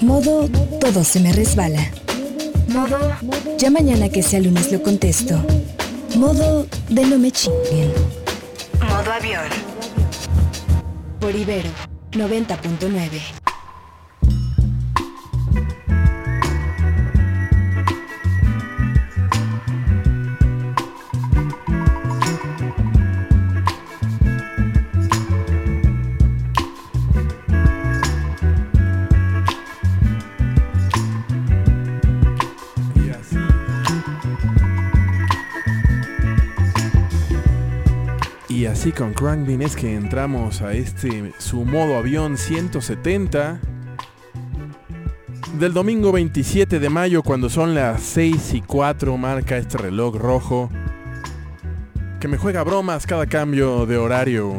Modo todo se me resbala. Modo ya mañana que sea lunes lo contesto. Modo de no me chinguen. Modo avión. Por Ibero 90.9. con Crankbean es que entramos a este su modo avión 170 del domingo 27 de mayo cuando son las 6 y 4 marca este reloj rojo que me juega bromas cada cambio de horario.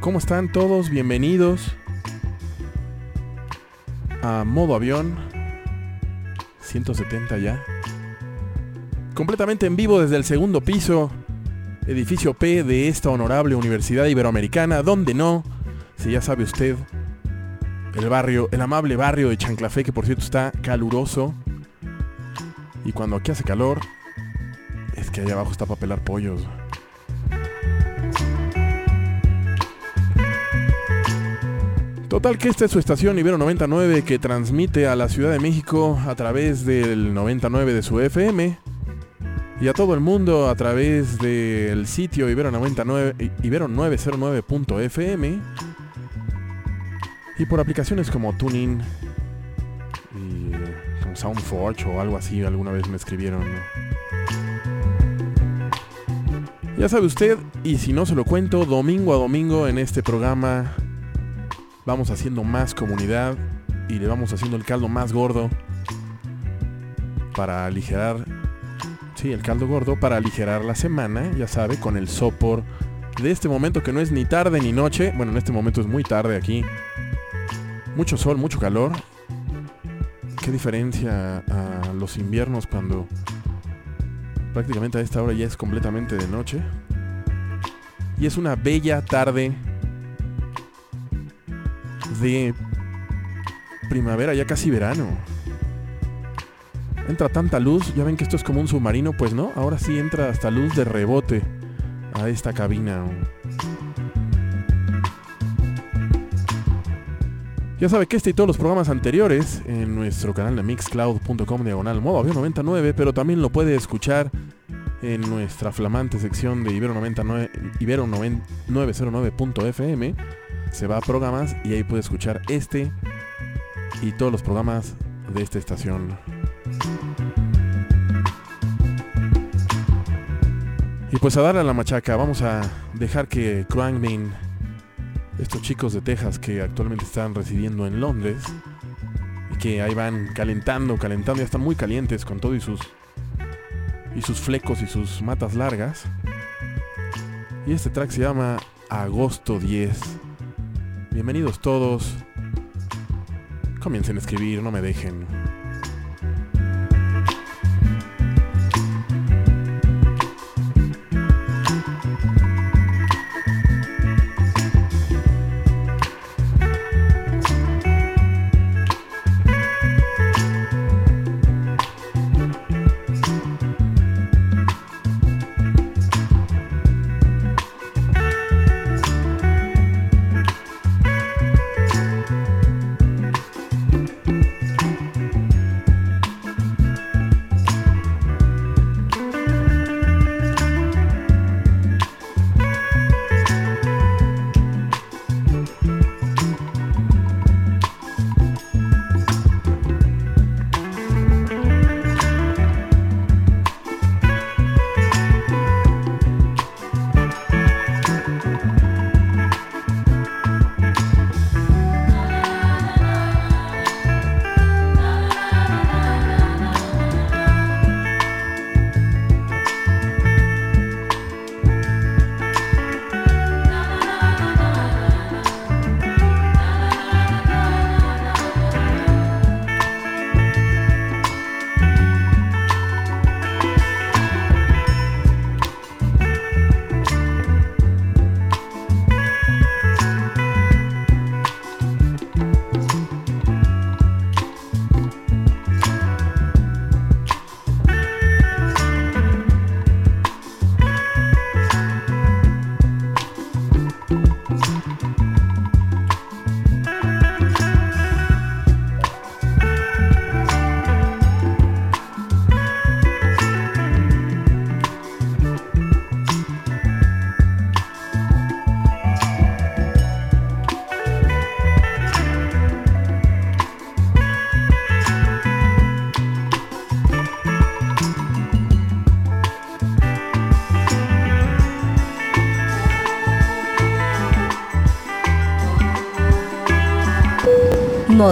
¿Cómo están todos? Bienvenidos a modo avión 170 ya completamente en vivo desde el segundo piso, edificio P de esta honorable Universidad Iberoamericana, donde no, si ya sabe usted, el barrio, el amable barrio de Chanclafé, que por cierto está caluroso. Y cuando aquí hace calor, es que allá abajo está para pelar pollos. Total que esta es su estación Ibero 99 que transmite a la Ciudad de México a través del 99 de su FM y a todo el mundo a través del sitio ibero99, ibero909.fm y por aplicaciones como Tuning y como SoundForge o algo así, alguna vez me escribieron. Ya sabe usted, y si no se lo cuento, domingo a domingo en este programa vamos haciendo más comunidad y le vamos haciendo el caldo más gordo para aligerar Sí, el caldo gordo para aligerar la semana, ya sabe, con el sopor de este momento que no es ni tarde ni noche. Bueno, en este momento es muy tarde aquí. Mucho sol, mucho calor. Qué diferencia a los inviernos cuando prácticamente a esta hora ya es completamente de noche. Y es una bella tarde de primavera, ya casi verano entra tanta luz. Ya ven que esto es como un submarino, pues no. Ahora sí entra hasta luz de rebote a esta cabina. Ya sabe que este y todos los programas anteriores en nuestro canal de mixcloud.com diagonal modo avión 99, pero también lo puede escuchar en nuestra flamante sección de Ibero 99 Ibero 909.fm. Se va a programas y ahí puede escuchar este y todos los programas de esta estación. Y pues a darle a la machaca, vamos a dejar que Crankman, estos chicos de Texas que actualmente están residiendo en Londres, y que ahí van calentando, calentando, ya están muy calientes con todo y sus y sus flecos y sus matas largas. Y este track se llama Agosto 10. Bienvenidos todos. Comiencen a escribir, no me dejen.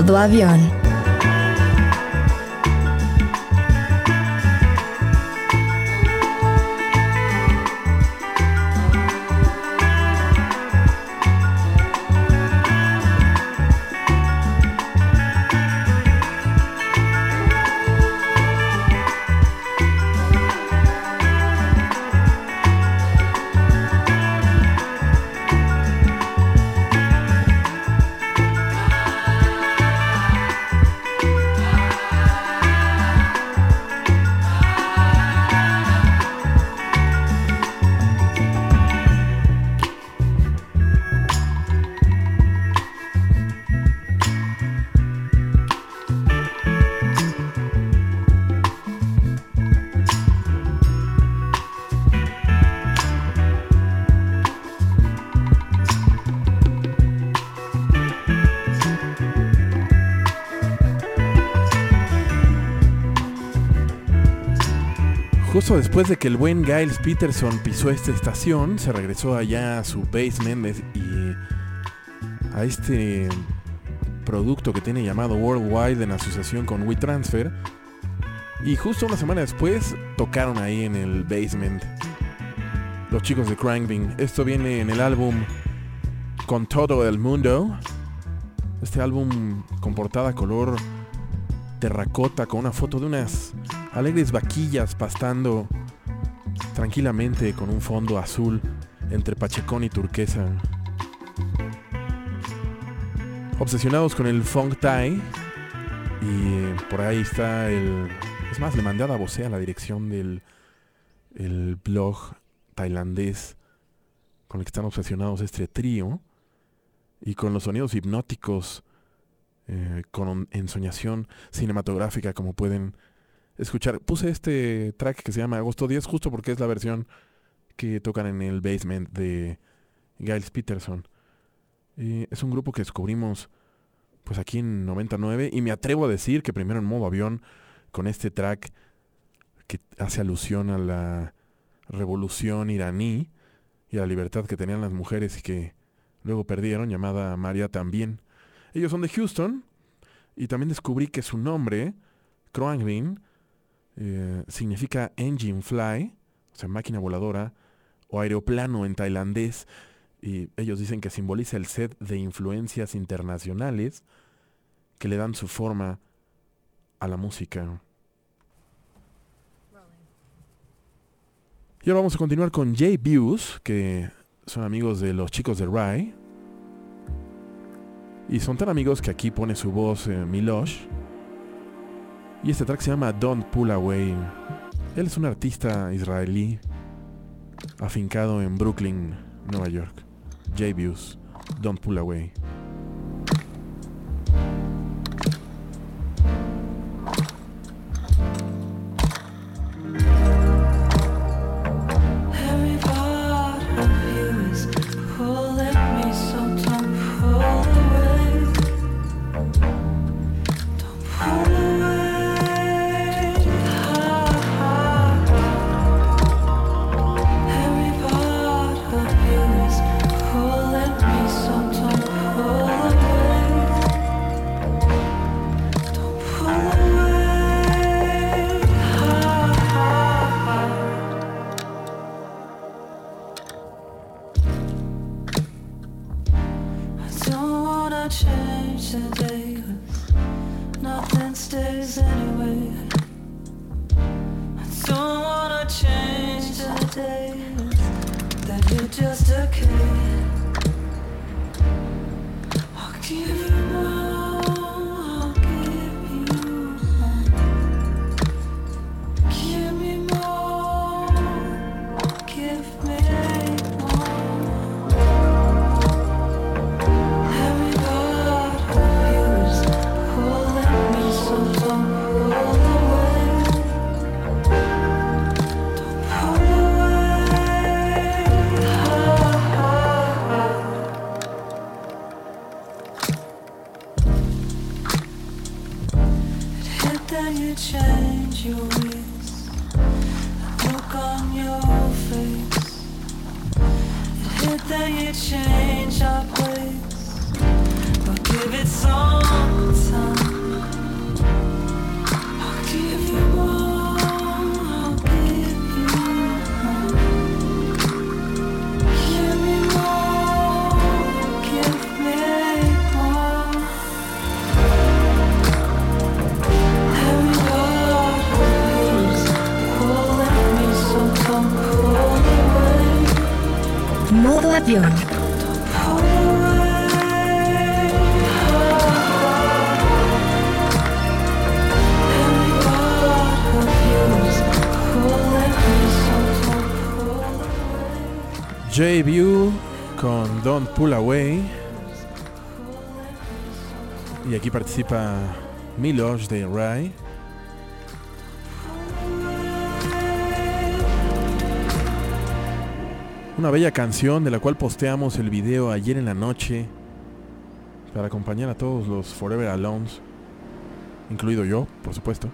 Modo avión. después de que el buen Giles Peterson pisó esta estación, se regresó allá a su basement y a este producto que tiene llamado Worldwide en asociación con WeTransfer. Y justo una semana después tocaron ahí en el basement los chicos de Crankbing. Esto viene en el álbum Con todo el mundo. Este álbum con portada color terracota con una foto de unas alegres vaquillas pastando tranquilamente con un fondo azul entre Pachecón y turquesa. Obsesionados con el funk Thai y por ahí está el... Es más, le mandé a Davosé a la dirección del el blog tailandés con el que están obsesionados este trío y con los sonidos hipnóticos eh, con ensoñación cinematográfica como pueden escuchar. Puse este track que se llama Agosto 10 justo porque es la versión que tocan en el basement de Giles Peterson. es un grupo que descubrimos pues aquí en 99 y me atrevo a decir que primero en modo avión con este track que hace alusión a la revolución iraní y a la libertad que tenían las mujeres y que luego perdieron, llamada María también. Ellos son de Houston y también descubrí que su nombre, Kroangbin, eh, significa engine fly, o sea, máquina voladora, o aeroplano en tailandés. Y ellos dicen que simboliza el set de influencias internacionales que le dan su forma a la música. Y ahora vamos a continuar con Jay Views, que son amigos de los chicos de Rye. Y son tan amigos que aquí pone su voz eh, Milosh. Y este track se llama Don't Pull Away. Él es un artista israelí afincado en Brooklyn, Nueva York. J-Views, Don't Pull Away. Pull Away. Y aquí participa Milos de Rai. Una bella canción de la cual posteamos el video ayer en la noche para acompañar a todos los Forever Alones, incluido yo, por supuesto.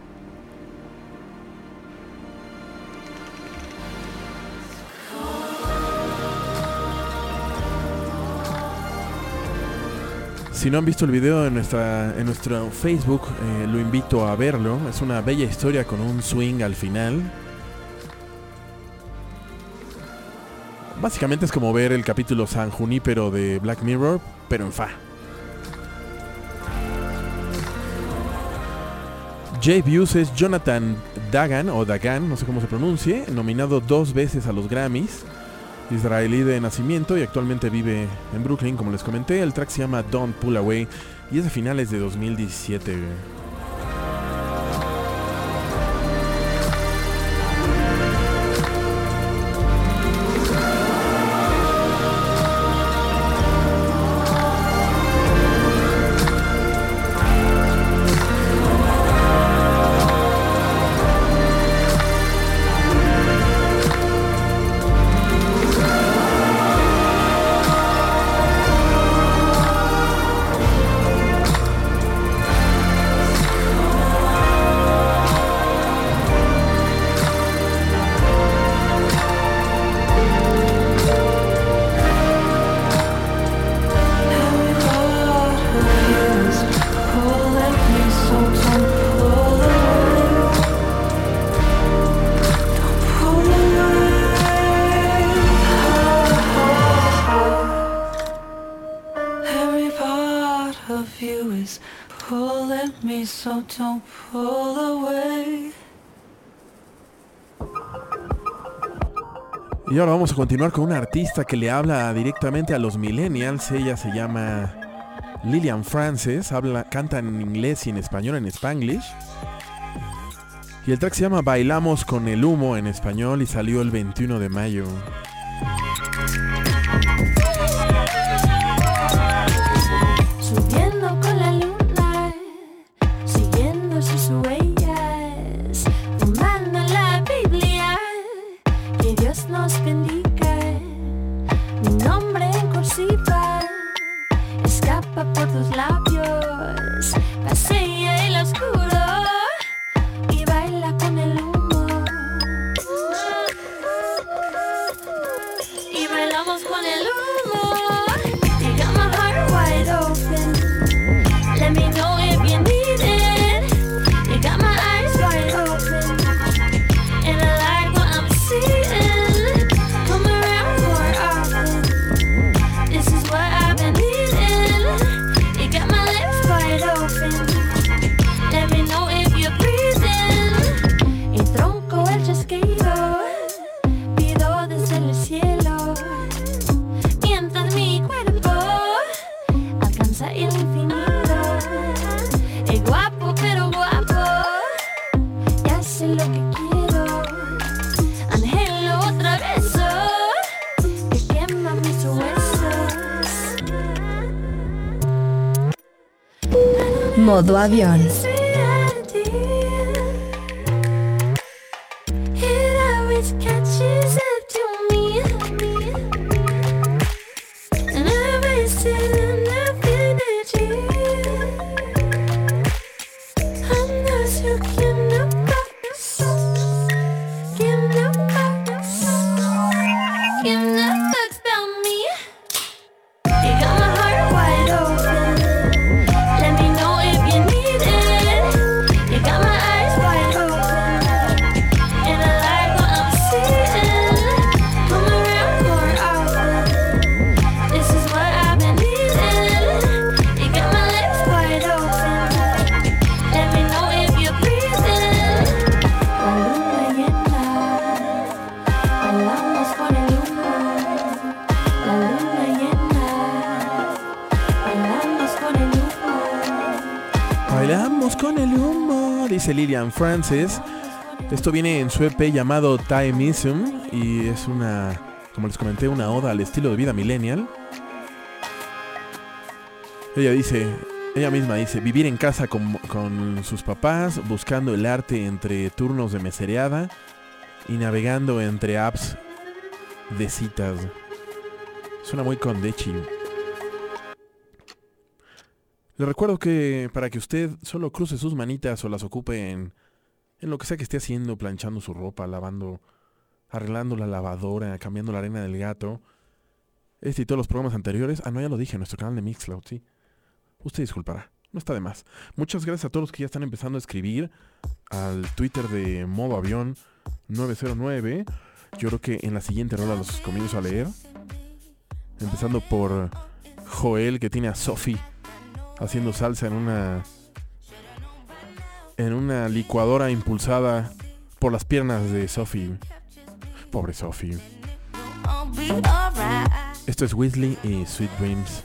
Si no han visto el video en, nuestra, en nuestro Facebook, eh, lo invito a verlo. Es una bella historia con un swing al final. Básicamente es como ver el capítulo San Junípero de Black Mirror, pero en fa. Jay Buse es Jonathan Dagan, o Dagan, no sé cómo se pronuncie, nominado dos veces a los Grammys israelí de nacimiento y actualmente vive en Brooklyn, como les comenté. El track se llama Don't Pull Away y es de finales de 2017. Y ahora vamos a continuar con una artista que le habla directamente a los millennials. Ella se llama Lillian Frances, habla, canta en inglés y en español, en spanglish. Y el track se llama Bailamos con el humo en español y salió el 21 de mayo. Avión. Francis. Esto viene en su EP llamado Timeism y es una, como les comenté, una oda al estilo de vida millennial. Ella dice, ella misma dice, vivir en casa con, con sus papás, buscando el arte entre turnos de mesereada y navegando entre apps de citas. Suena muy condechi. Le recuerdo que para que usted solo cruce sus manitas o las ocupe en, lo que sea que esté haciendo, planchando su ropa, lavando, arreglando la lavadora, cambiando la arena del gato, este y todos los programas anteriores, ah no, ya lo dije, en nuestro canal de Mixcloud, sí. Usted disculpará, no está de más. Muchas gracias a todos los que ya están empezando a escribir al Twitter de Modo Avión 909. Yo creo que en la siguiente rola los comienzo a leer. Empezando por Joel, que tiene a Sophie haciendo salsa en una en una licuadora impulsada por las piernas de Sophie. Pobre Sophie. Esto es Weasley y Sweet Dreams.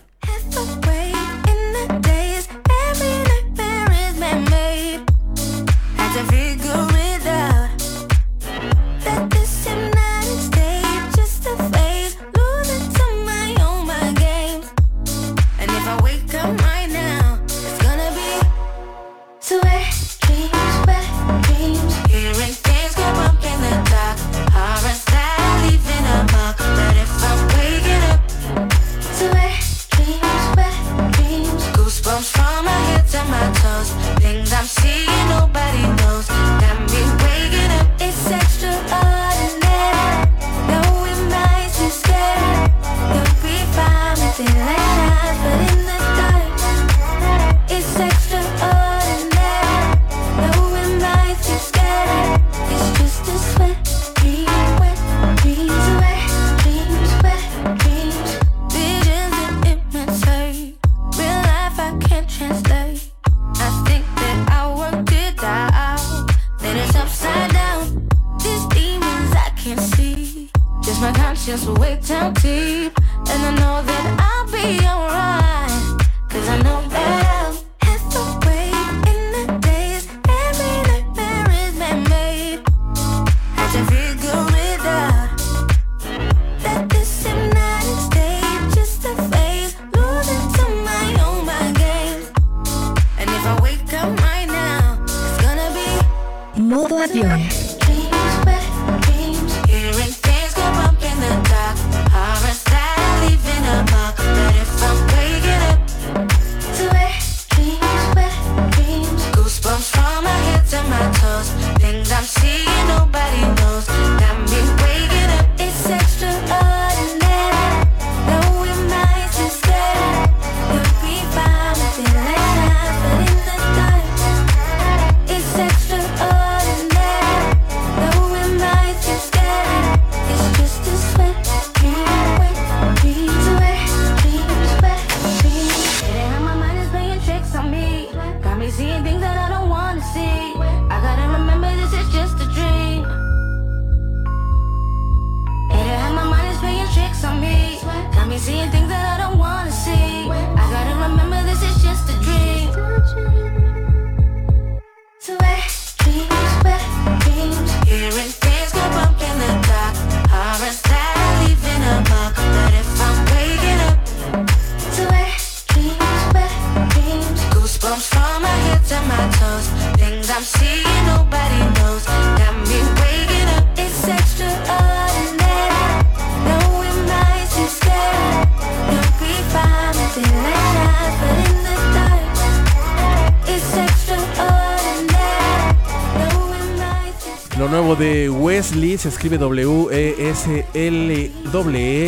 Se escribe W-E-S-L-W.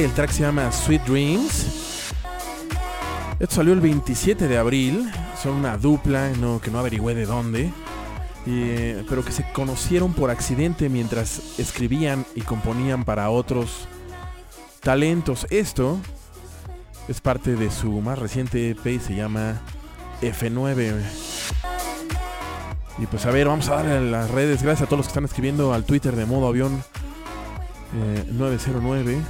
El track se llama Sweet Dreams. Esto salió el 27 de abril. Son una dupla no, que no averigüé de dónde. pero que se conocieron por accidente mientras escribían y componían para otros talentos. Esto es parte de su más reciente EP se llama F9. Y pues a ver, vamos a darle a las redes. Gracias a todos los que están escribiendo al Twitter de modo avión 909. Eh,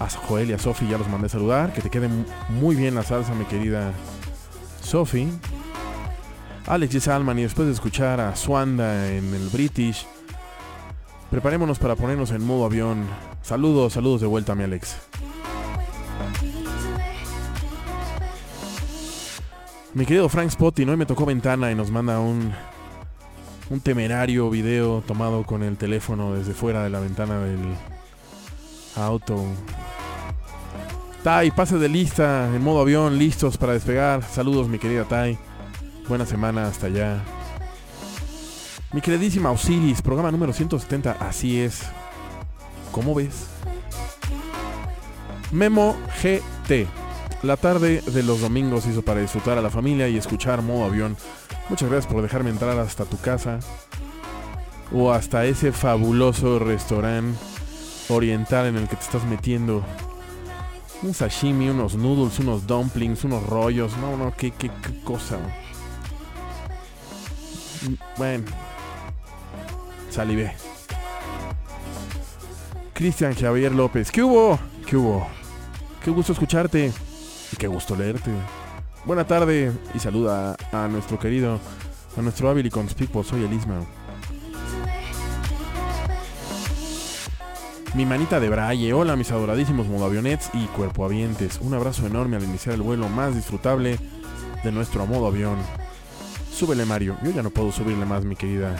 a Joel y a Sofi ya los mandé a saludar. Que te quede muy bien la salsa, mi querida Sophie, Alex Salman y después de escuchar a Swanda en el British, preparémonos para ponernos en modo avión. Saludos, saludos de vuelta, mi Alex. Mi querido Frank Spotty, hoy me tocó ventana y nos manda un, un temerario video tomado con el teléfono desde fuera de la ventana del auto. Tai, pase de lista, en modo avión, listos para despegar. Saludos, mi querida Tai. Buena semana hasta allá. Mi queridísima Osiris, programa número 170, así es. ¿Cómo ves? Memo GT. La tarde de los domingos hizo para disfrutar a la familia y escuchar modo avión. Muchas gracias por dejarme entrar hasta tu casa o hasta ese fabuloso restaurante oriental en el que te estás metiendo. Un sashimi, unos noodles, unos dumplings, unos rollos. No, no, qué, qué, cosa. Bueno, salivé. Cristian Javier López, ¿qué hubo? ¿Qué hubo? Qué gusto escucharte qué gusto leerte. Buena tarde y saluda a nuestro querido, a nuestro hábil y conspicuo, soy Elisma. Mi manita de braille, hola mis adoradísimos modoavionets y cuerpoavientes. Un abrazo enorme al iniciar el vuelo más disfrutable de nuestro modo avión. Súbele Mario, yo ya no puedo subirle más mi querida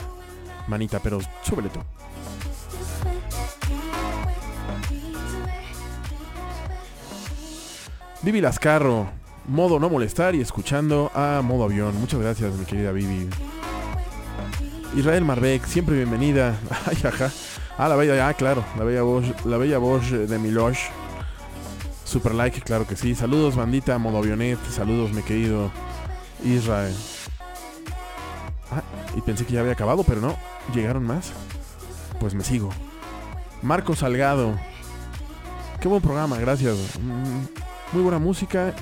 manita, pero súbele tú. Vivi Lascarro, modo no molestar y escuchando a modo avión. Muchas gracias mi querida Vivi. Israel Marbeck, siempre bienvenida. Ay, ajá. Ah, la bella, ah, claro, la bella voz, la bella voz de Milosh. Super like, claro que sí. Saludos, bandita, modo avionet. Saludos, mi querido Israel. Ah, y pensé que ya había acabado, pero no. ¿Llegaron más? Pues me sigo. Marco Salgado. Qué buen programa, gracias. Mm, muy buena música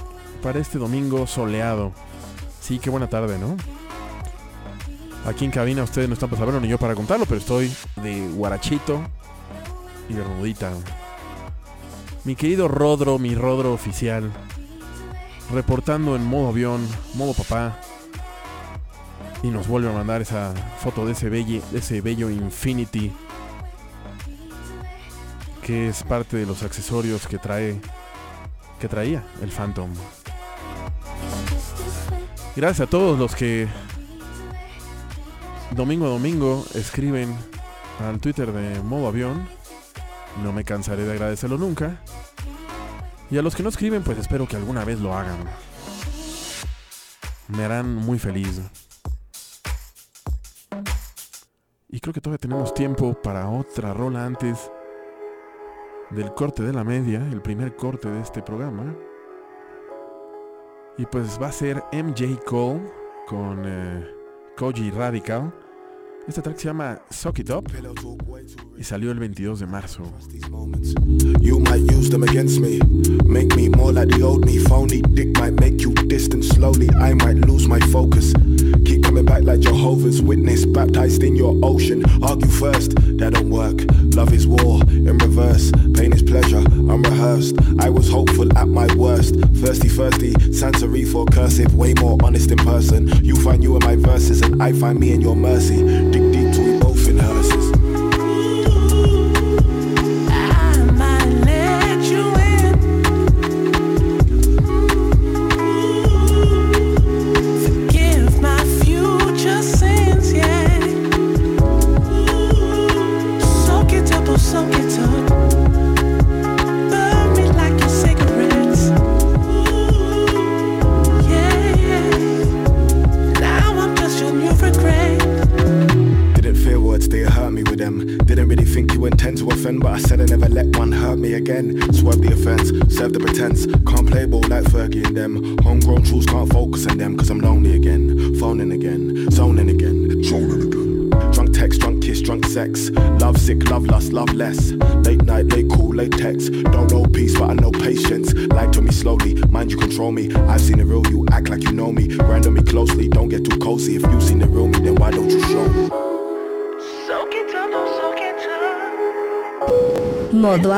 para este domingo soleado. Sí, qué buena tarde, ¿no? Aquí en cabina ustedes no están para saberlo ni yo para contarlo, pero estoy de guarachito y de rodita. Mi querido Rodro, mi Rodro oficial, reportando en modo avión, modo papá. Y nos vuelve a mandar esa foto de ese, bello, de ese bello Infinity. Que es parte de los accesorios que trae. Que traía el Phantom. Gracias a todos los que domingo a domingo escriben al Twitter de modo avión. No me cansaré de agradecerlo nunca. Y a los que no escriben, pues espero que alguna vez lo hagan. Me harán muy feliz. Y creo que todavía tenemos tiempo para otra rola antes del corte de la media, el primer corte de este programa. Y pues va a ser MJ Cole con eh, Koji Radical. Este track se llama Suck It Up y salió el 22 de marzo. Coming back like Jehovah's Witness, baptized in your ocean. Argue first, that don't work. Love is war in reverse. Pain is pleasure, unrehearsed. I was hopeful at my worst. Thirsty, thirsty, Santery for cursive. Way more honest in person. You find you in my verses, and I find me in your mercy. Dig deep control me. I've seen the real you, act like you know me. Grind on me closely, don't get too cozy. If you've seen the real me, then why don't you show me? Modo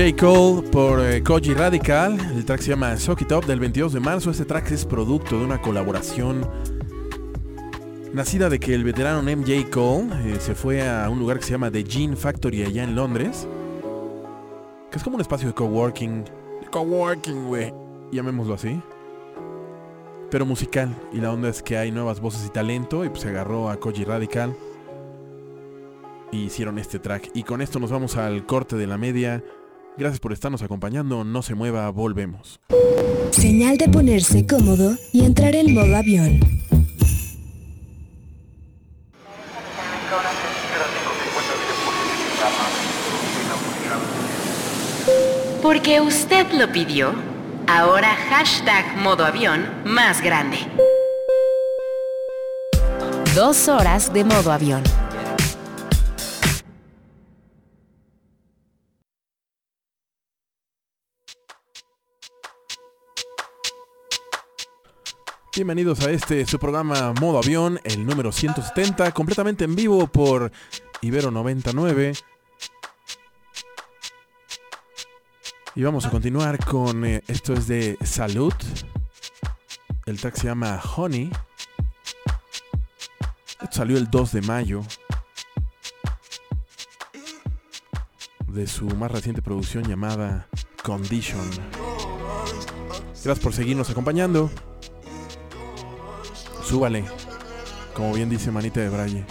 avión. Cole por eh, Koji Radical. El track se llama Sock It Up del 22 de marzo. Este track es producto de una colaboración nacida de que el veterano MJ Cole eh, se fue a un lugar que se llama The Gene Factory allá en Londres. Que es como un espacio de coworking. De coworking, güey. Llamémoslo así. Pero musical. Y la onda es que hay nuevas voces y talento. Y pues se agarró a Koji Radical. Y hicieron este track. Y con esto nos vamos al corte de la media. Gracias por estarnos acompañando. No se mueva, volvemos. Señal de ponerse cómodo y entrar en modo avión. Porque usted lo pidió, ahora hashtag modo avión más grande. Dos horas de modo avión. Bienvenidos a este su programa Modo Avión, el número 170, completamente en vivo por Ibero 99. Y vamos a continuar con eh, esto es de Salud. El track se llama Honey. Esto salió el 2 de mayo. De su más reciente producción llamada Condition. Gracias por seguirnos acompañando. Súbale. Como bien dice Manita de Braille.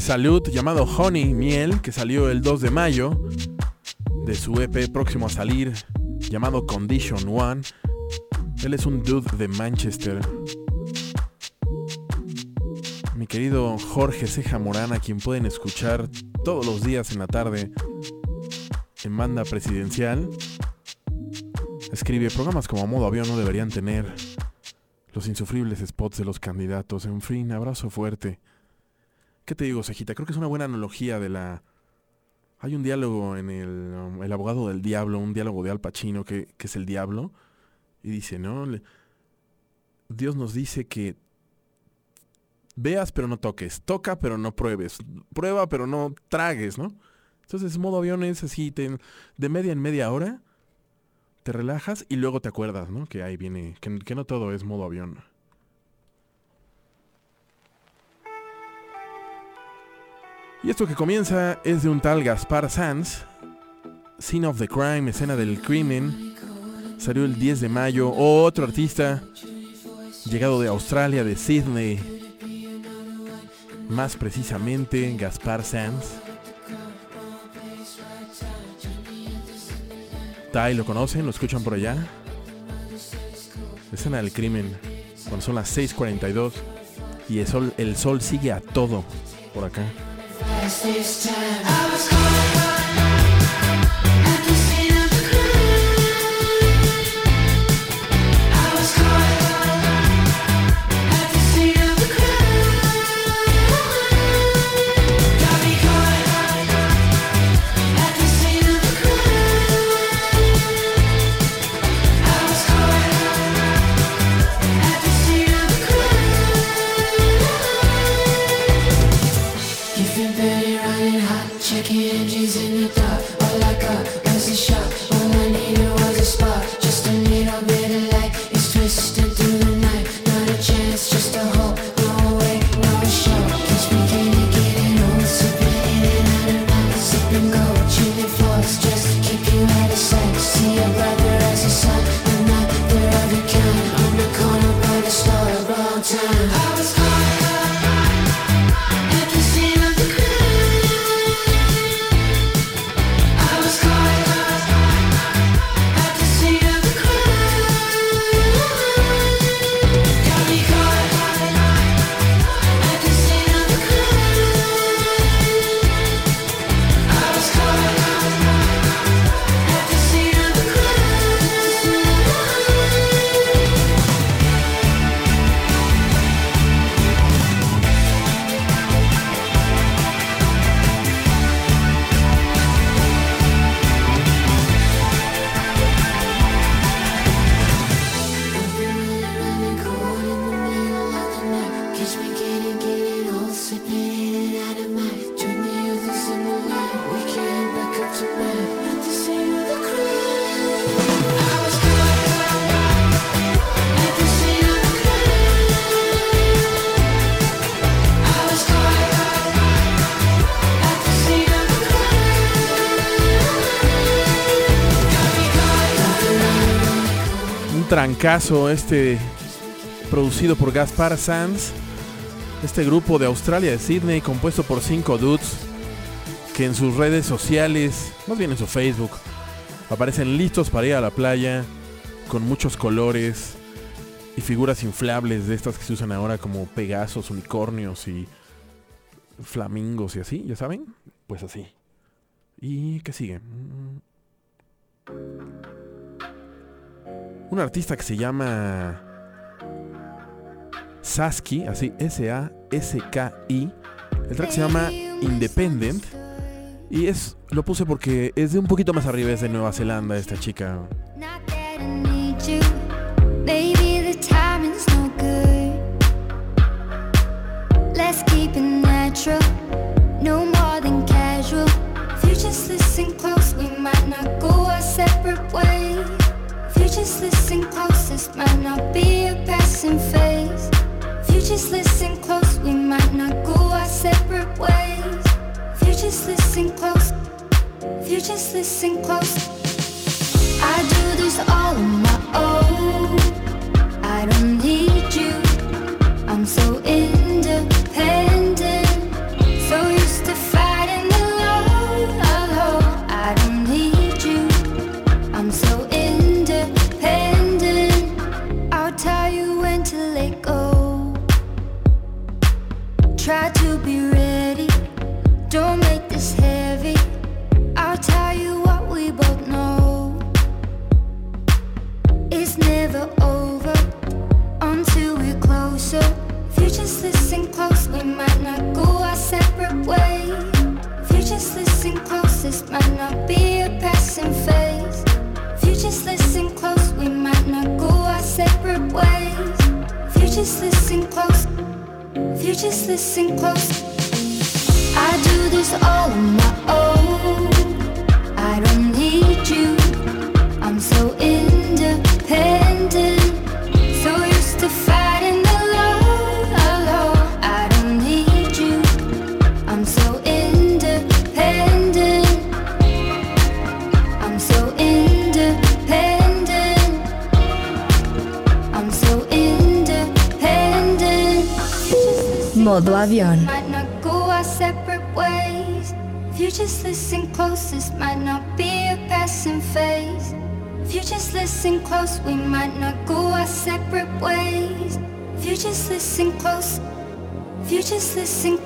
Salud llamado Honey Miel, que salió el 2 de mayo, de su EP próximo a salir, llamado Condition One. Él es un dude de Manchester. Mi querido Jorge Ceja Morana, quien pueden escuchar todos los días en la tarde en banda presidencial, escribe programas como Modo Avión no deberían tener los insufribles spots de los candidatos. En fin, abrazo fuerte. ¿Qué te digo, Cejita? Creo que es una buena analogía de la... Hay un diálogo en el, um, el abogado del diablo, un diálogo de Al Pacino que, que es el diablo, y dice, ¿no? Dios nos dice que veas pero no toques, toca pero no pruebes, prueba pero no tragues, ¿no? Entonces modo avión es así, de media en media hora, te relajas y luego te acuerdas, ¿no? Que ahí viene, que, que no todo es modo avión. Y esto que comienza es de un tal Gaspar Sanz, Scene of the Crime, escena del crimen. Salió el 10 de mayo. Otro artista llegado de Australia, de Sydney. Más precisamente, Gaspar Sanz. Tai, ¿lo conocen? ¿Lo escuchan por allá? Escena del crimen. Cuando son las 6.42 y el sol, el sol sigue a todo por acá. This time. I was caught. Trancazo este producido por Gaspar Sanz. Este grupo de Australia, de Sydney, compuesto por cinco dudes que en sus redes sociales, más bien en su Facebook, aparecen listos para ir a la playa con muchos colores y figuras inflables de estas que se usan ahora como pegasos, unicornios y flamingos y así, ¿ya saben? Pues así. ¿Y qué sigue? Un artista que se llama Saski, así S-A-S-K-I. El track se llama Independent. Y es, lo puse porque es de un poquito más arriba, es de Nueva Zelanda esta chica. Let's keep it natural, no more than casual. If you just listen close, we might not go our separate ways. Just listen close, this might not be a passing phase. If you just listen close, we might not go our separate ways. If you just listen close, if you just listen close, close, we might not go our separate ways. If you just listen close, if you just listen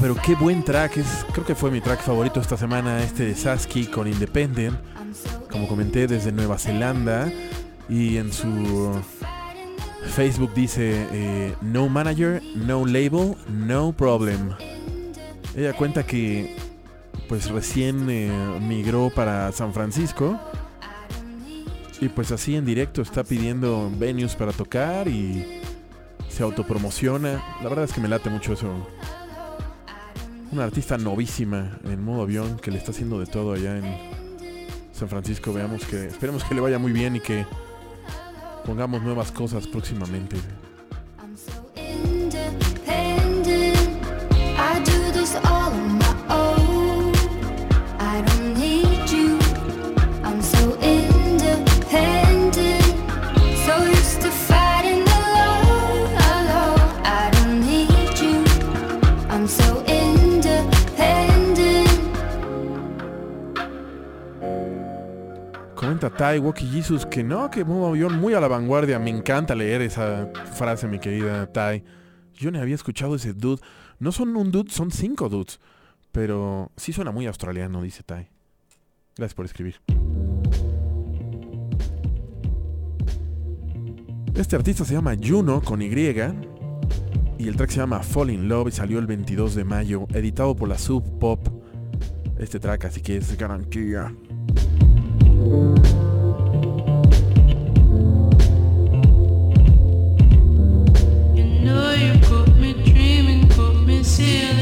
Pero qué buen track. Es, creo que fue mi track favorito esta semana, este de Sasky con Independent. Como comenté, desde Nueva Zelanda. Y en su Facebook dice, eh, no manager, no label, no problem. Ella cuenta que pues recién eh, migró para San Francisco. Y pues así en directo está pidiendo venues para tocar y se autopromociona. La verdad es que me late mucho eso. Una artista novísima en modo avión que le está haciendo de todo allá en San Francisco. Veamos que, esperemos que le vaya muy bien y que pongamos nuevas cosas próximamente. Comenta Tai Walkie Jesus que no, que modo avión muy a la vanguardia. Me encanta leer esa frase, mi querida Tai. Yo ni había escuchado ese dude. No son un dude, son cinco dudes. Pero sí suena muy australiano, dice Tai. Gracias por escribir. Este artista se llama Juno con Y. Y el track se llama Fall in Love y salió el 22 de mayo, editado por la Sub Pop. Este track, así que es garantía. to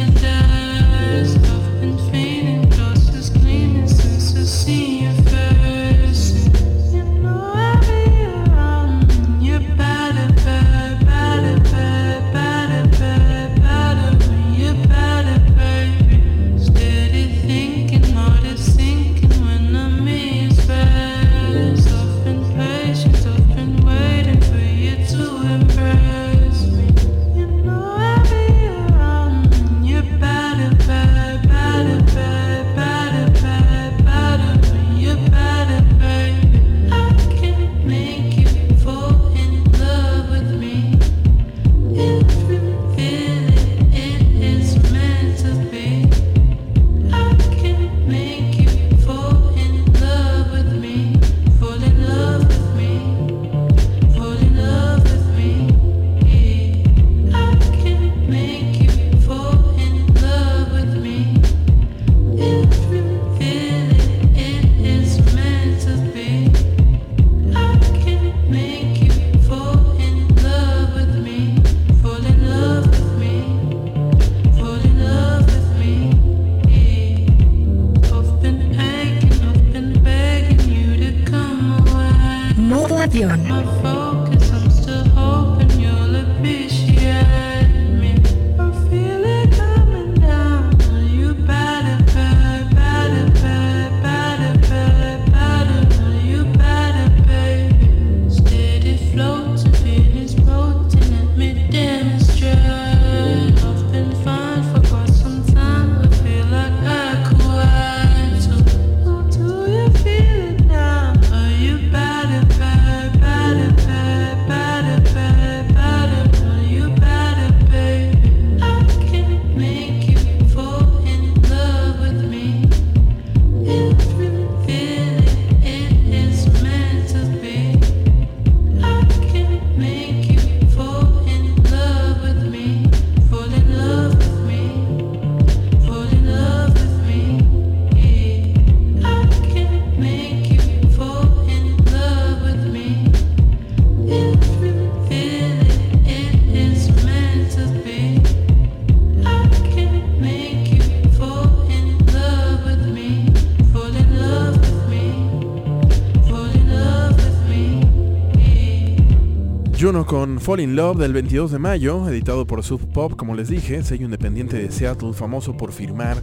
Fall in Love del 22 de mayo, editado por Sub Pop, como les dije, sello independiente de Seattle, famoso por firmar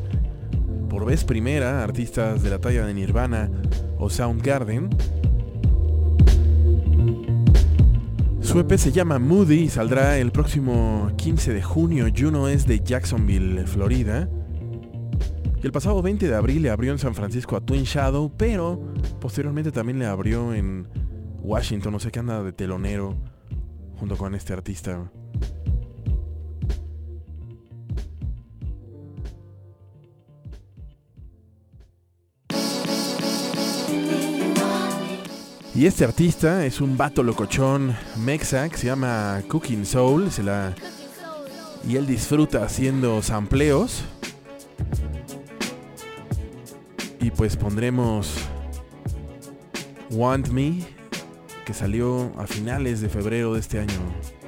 por vez primera artistas de la talla de Nirvana o Soundgarden. Su EP se llama Moody y saldrá el próximo 15 de junio. Juno es de Jacksonville, Florida. Y el pasado 20 de abril le abrió en San Francisco a Twin Shadow, pero posteriormente también le abrió en Washington, no sé qué anda de telonero junto con este artista. Y este artista es un vato locochón mexa que se llama Cooking Soul. Se la... Y él disfruta haciendo sampleos. Y pues pondremos Want Me, que salió a finales de febrero de este año.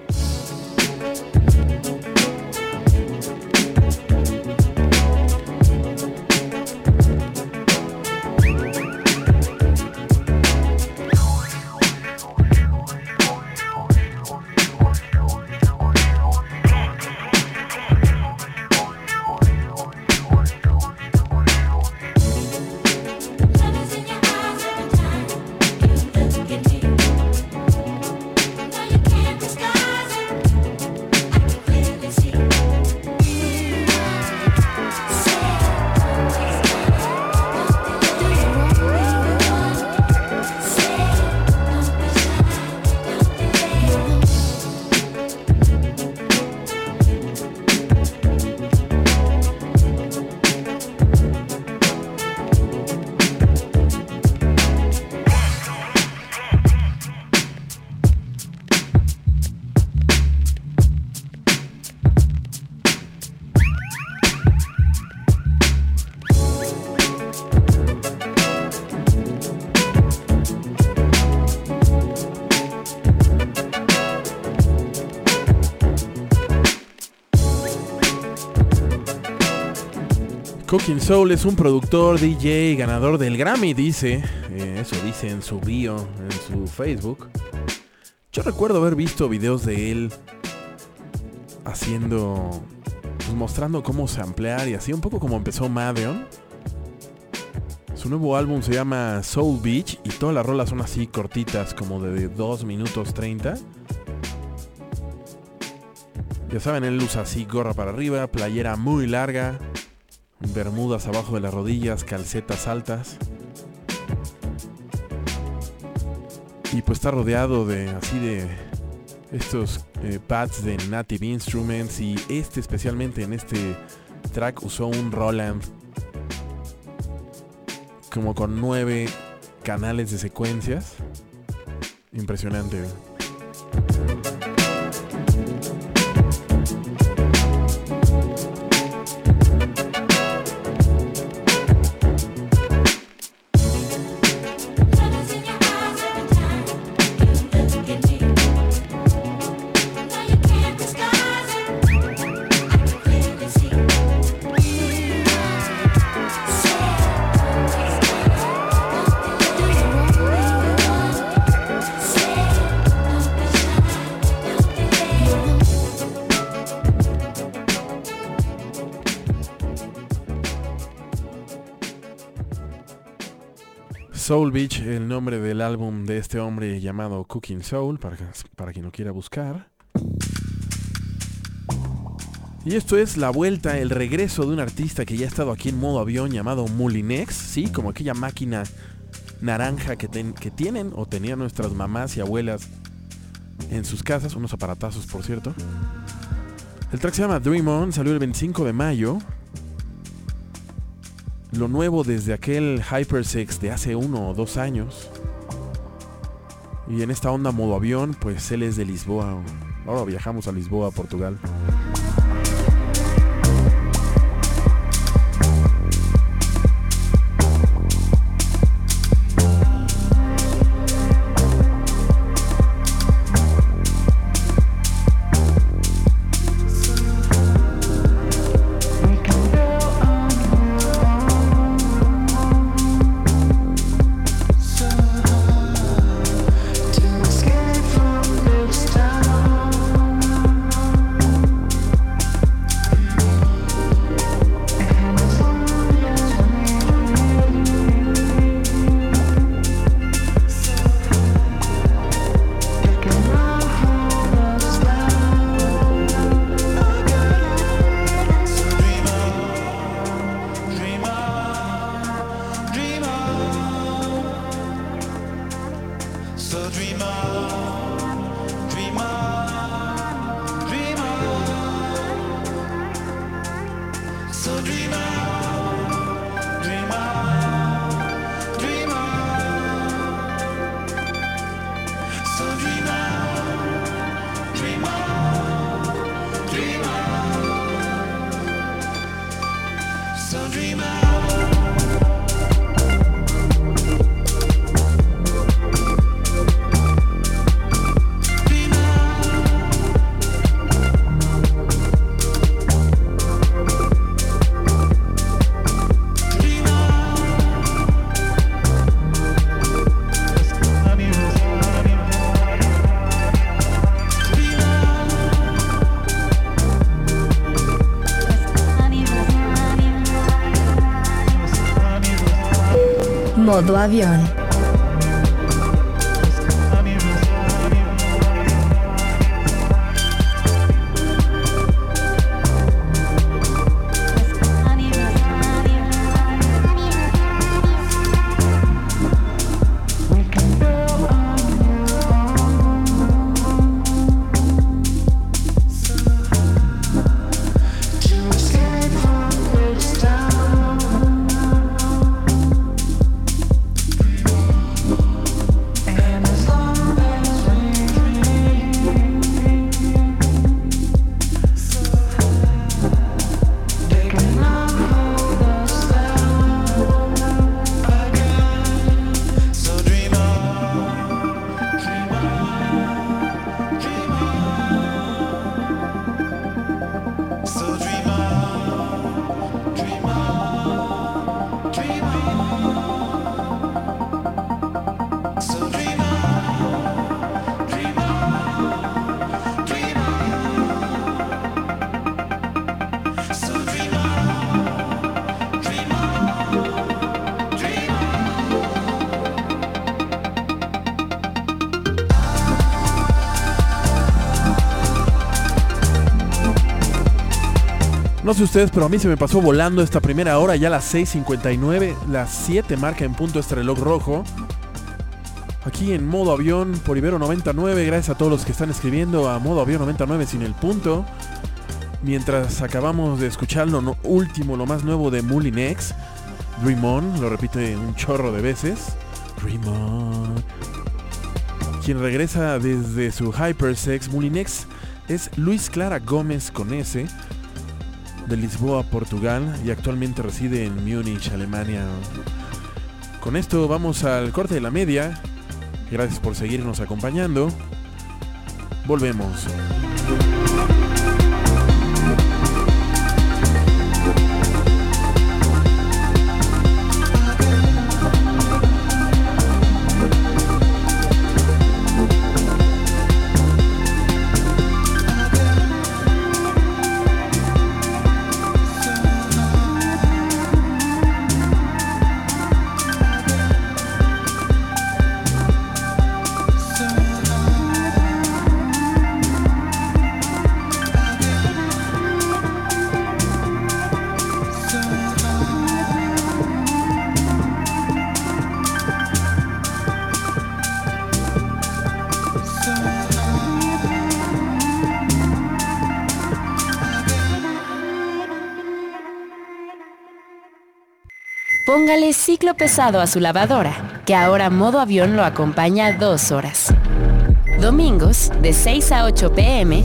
Soul es un productor, DJ, ganador del Grammy, dice. Eh, eso dice en su bio, en su Facebook. Yo recuerdo haber visto videos de él haciendo. Pues mostrando cómo samplear y así, un poco como empezó Madeon. Su nuevo álbum se llama Soul Beach y todas las rolas son así cortitas, como de 2 minutos 30. Ya saben, él usa así gorra para arriba, playera muy larga, bermudas abajo de las rodillas, calcetas altas. Y pues está rodeado de así de estos eh, pads de Native Instruments y este especialmente en este track usó un Roland como con nueve canales de secuencias. Impresionante. Soul Beach, el nombre del álbum de este hombre llamado Cooking Soul, para, para quien lo quiera buscar. Y esto es la vuelta, el regreso de un artista que ya ha estado aquí en modo avión llamado Mulinex, ¿sí? Como aquella máquina naranja que, que tienen o tenían nuestras mamás y abuelas en sus casas, unos aparatazos por cierto. El track se llama Dream On, salió el 25 de mayo lo nuevo desde aquel Hypersex de hace uno o dos años. Y en esta onda modo avión, pues él es de Lisboa. Ahora viajamos a Lisboa, Portugal. Modo ustedes, pero a mí se me pasó volando esta primera hora, ya las 6.59, las 7 marca en punto este reloj rojo. Aquí en modo avión por Ibero 99, gracias a todos los que están escribiendo a modo avión 99 sin el punto. Mientras acabamos de escuchar lo último, lo más nuevo de Mulinex, Dream On, lo repite un chorro de veces. Dream On. Quien regresa desde su Hypersex Mulinex es Luis Clara Gómez con S de Lisboa, Portugal y actualmente reside en Múnich, Alemania. Con esto vamos al corte de la media. Gracias por seguirnos acompañando. Volvemos. Póngale ciclo pesado a su lavadora, que ahora modo avión lo acompaña dos horas. Domingos, de 6 a 8 pm,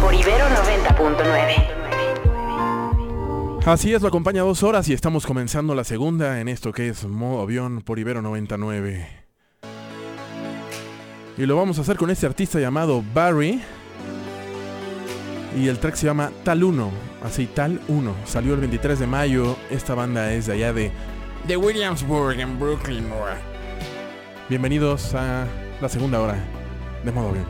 por Ibero 90.9. Así es, lo acompaña dos horas y estamos comenzando la segunda en esto que es modo avión por Ibero 99. Y lo vamos a hacer con este artista llamado Barry. Y el track se llama Tal 1, así Tal 1. Salió el 23 de mayo. Esta banda es de allá de, de Williamsburg, en Brooklyn. Bienvenidos a la segunda hora de modo avión.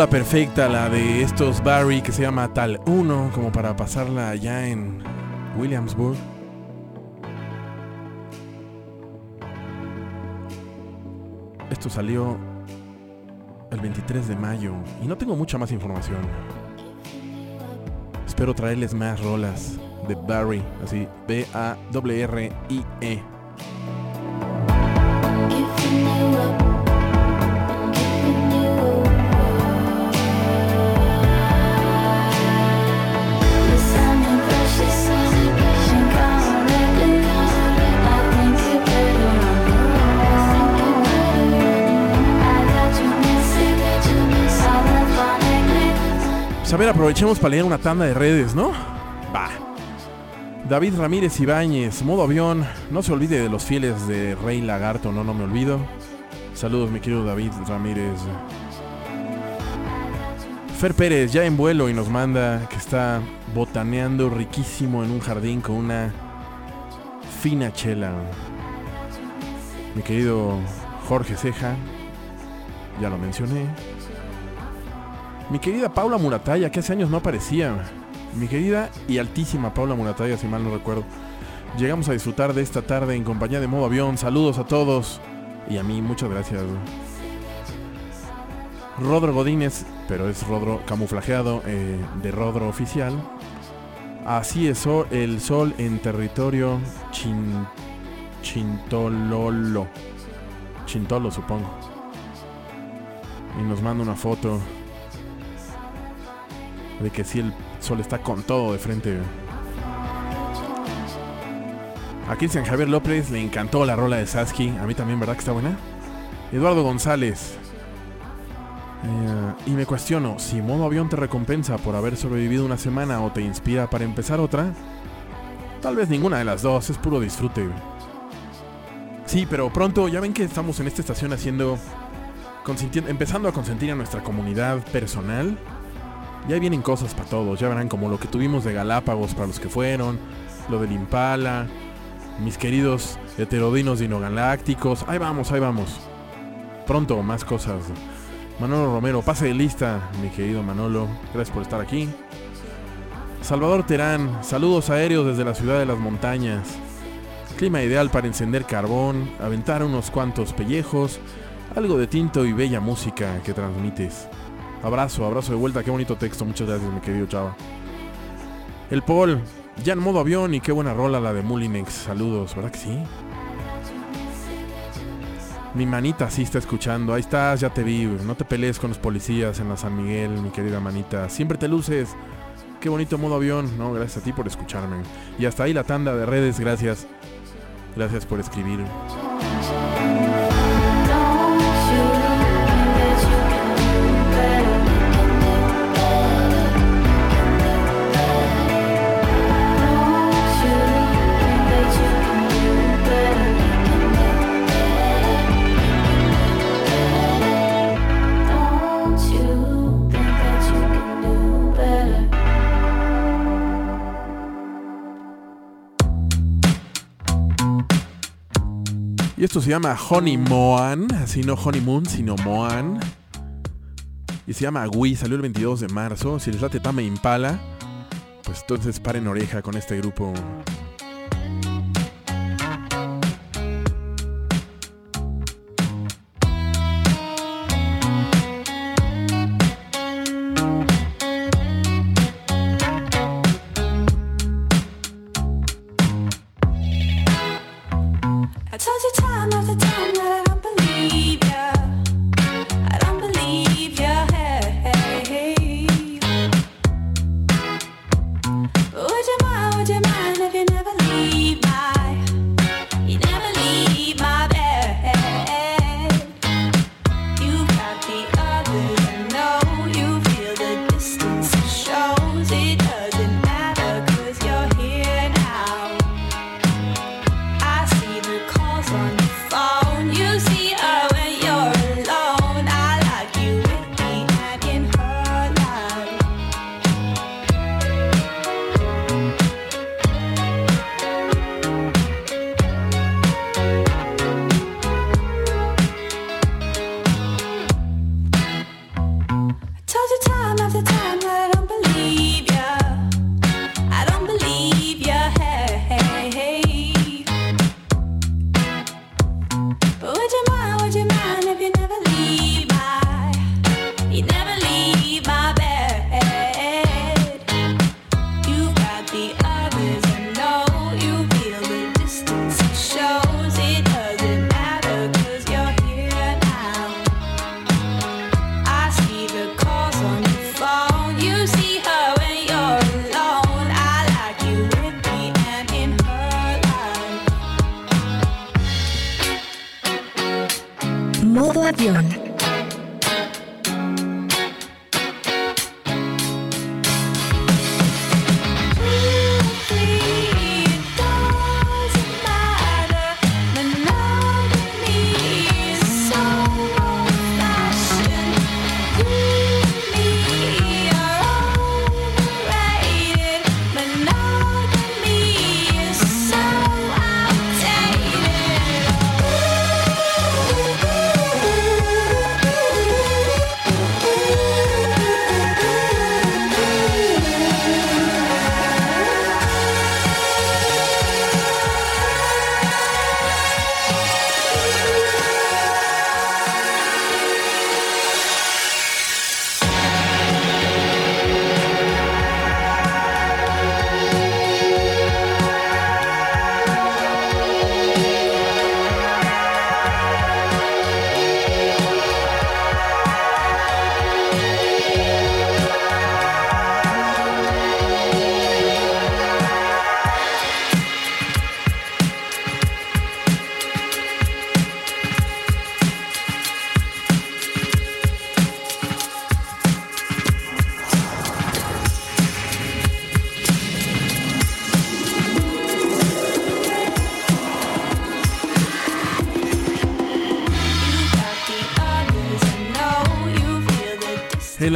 Rola perfecta, la de estos Barry que se llama Tal 1, como para pasarla allá en Williamsburg. Esto salió el 23 de mayo y no tengo mucha más información. Espero traerles más rolas de Barry, así B-A-R-R-I-E. Pues a ver, aprovechemos para leer una tanda de redes, ¿no? Va. David Ramírez Ibáñez, modo avión. No se olvide de los fieles de Rey Lagarto, no, no me olvido. Saludos, mi querido David Ramírez. Fer Pérez, ya en vuelo y nos manda que está botaneando riquísimo en un jardín con una fina chela. Mi querido Jorge Ceja, ya lo mencioné. Mi querida Paula Murataya, que hace años no aparecía. Mi querida y altísima Paula Murataya, si mal no recuerdo. Llegamos a disfrutar de esta tarde en compañía de Modo Avión. Saludos a todos. Y a mí, muchas gracias. Rodro Godínez, pero es Rodro camuflajeado eh, de Rodro oficial. Así es el sol en territorio chin, Chintololo. Chintolo, supongo. Y nos manda una foto de que si el sol está con todo de frente. A Cristian Javier López le encantó la rola de Sasky. A mí también, ¿verdad que está buena? Eduardo González. Eh, y me cuestiono, si modo avión te recompensa por haber sobrevivido una semana o te inspira para empezar otra, tal vez ninguna de las dos, es puro disfrute. Sí, pero pronto ya ven que estamos en esta estación haciendo, empezando a consentir a nuestra comunidad personal. Ya vienen cosas para todos, ya verán como lo que tuvimos de Galápagos para los que fueron, lo del Impala, mis queridos heterodinos dinogalácticos. Ahí vamos, ahí vamos. Pronto más cosas. Manolo Romero, pase de lista, mi querido Manolo. Gracias por estar aquí. Salvador Terán, saludos aéreos desde la ciudad de las montañas. Clima ideal para encender carbón, aventar unos cuantos pellejos, algo de tinto y bella música que transmites. Abrazo, abrazo de vuelta, qué bonito texto, muchas gracias mi querido chava. El Paul, ya en modo avión y qué buena rola la de Mulinex, saludos, ¿verdad que sí? Mi manita sí está escuchando, ahí estás, ya te vi, no te pelees con los policías en la San Miguel, mi querida manita, siempre te luces. Qué bonito modo avión, no, gracias a ti por escucharme. Y hasta ahí la tanda de redes, gracias. Gracias por escribir. Y esto se llama Honey Moan, así no Honeymoon, sino Moan. Y se llama Wii, salió el 22 de marzo. Si les late Tame Impala, pues entonces paren oreja con este grupo.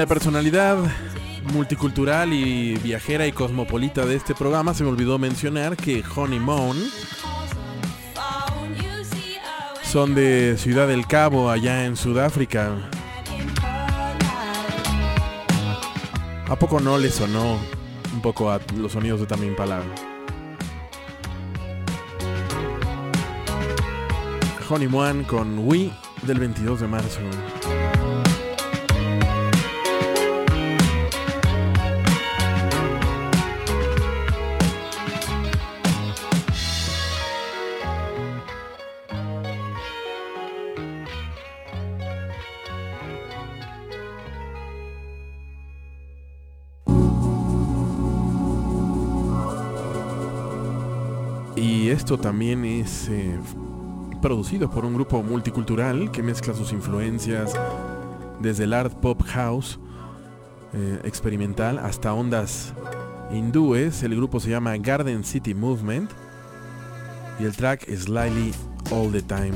La personalidad multicultural y viajera y cosmopolita de este programa se me olvidó mencionar que Honey Moon son de Ciudad del Cabo, allá en Sudáfrica. ¿A poco no le sonó un poco a los sonidos de Tamín Impala? Honey Moon con Wii del 22 de marzo. Esto también es eh, producido por un grupo multicultural que mezcla sus influencias desde el art pop house eh, experimental hasta ondas hindúes. El grupo se llama Garden City Movement y el track es Slightly All the Time.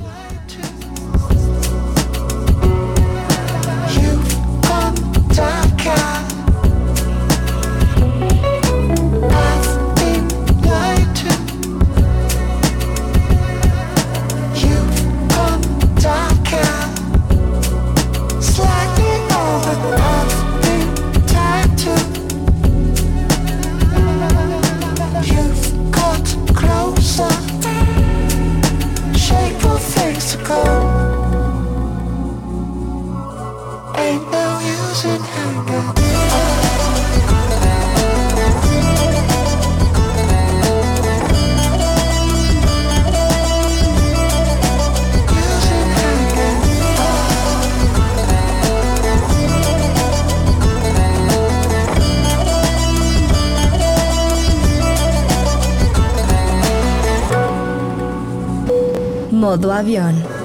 Modo avión.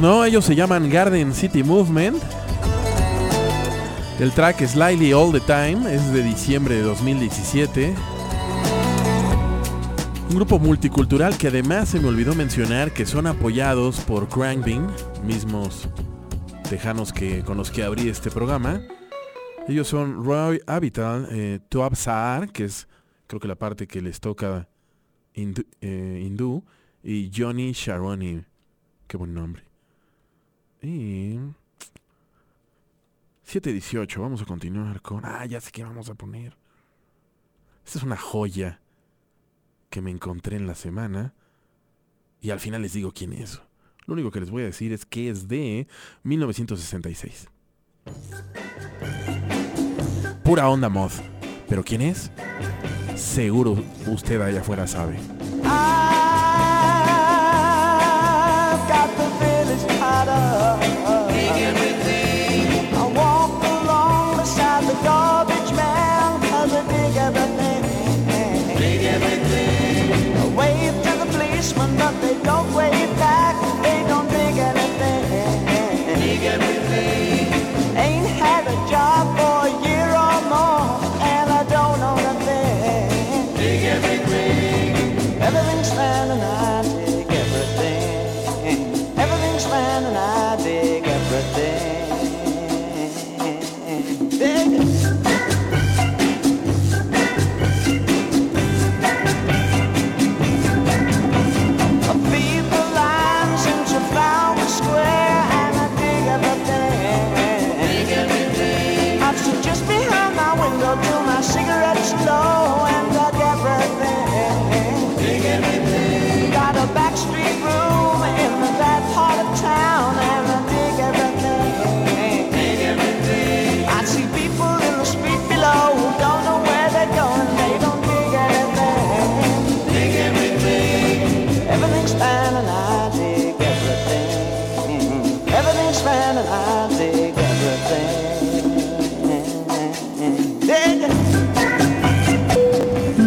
¿No? Ellos se llaman Garden City Movement. El track Slightly All the Time es de diciembre de 2017. Un grupo multicultural que además se me olvidó mencionar que son apoyados por Crankbin, mismos tejanos que con los que abrí este programa. Ellos son Roy Abital, eh, Toab Saar, que es creo que la parte que les toca hindú, eh, hindú, y Johnny Sharoni. Qué buen nombre. Y... 718, vamos a continuar con... Ah, ya sé qué vamos a poner. Esta es una joya que me encontré en la semana. Y al final les digo quién es. Lo único que les voy a decir es que es de 1966. Pura onda mod. ¿Pero quién es? Seguro usted allá afuera sabe.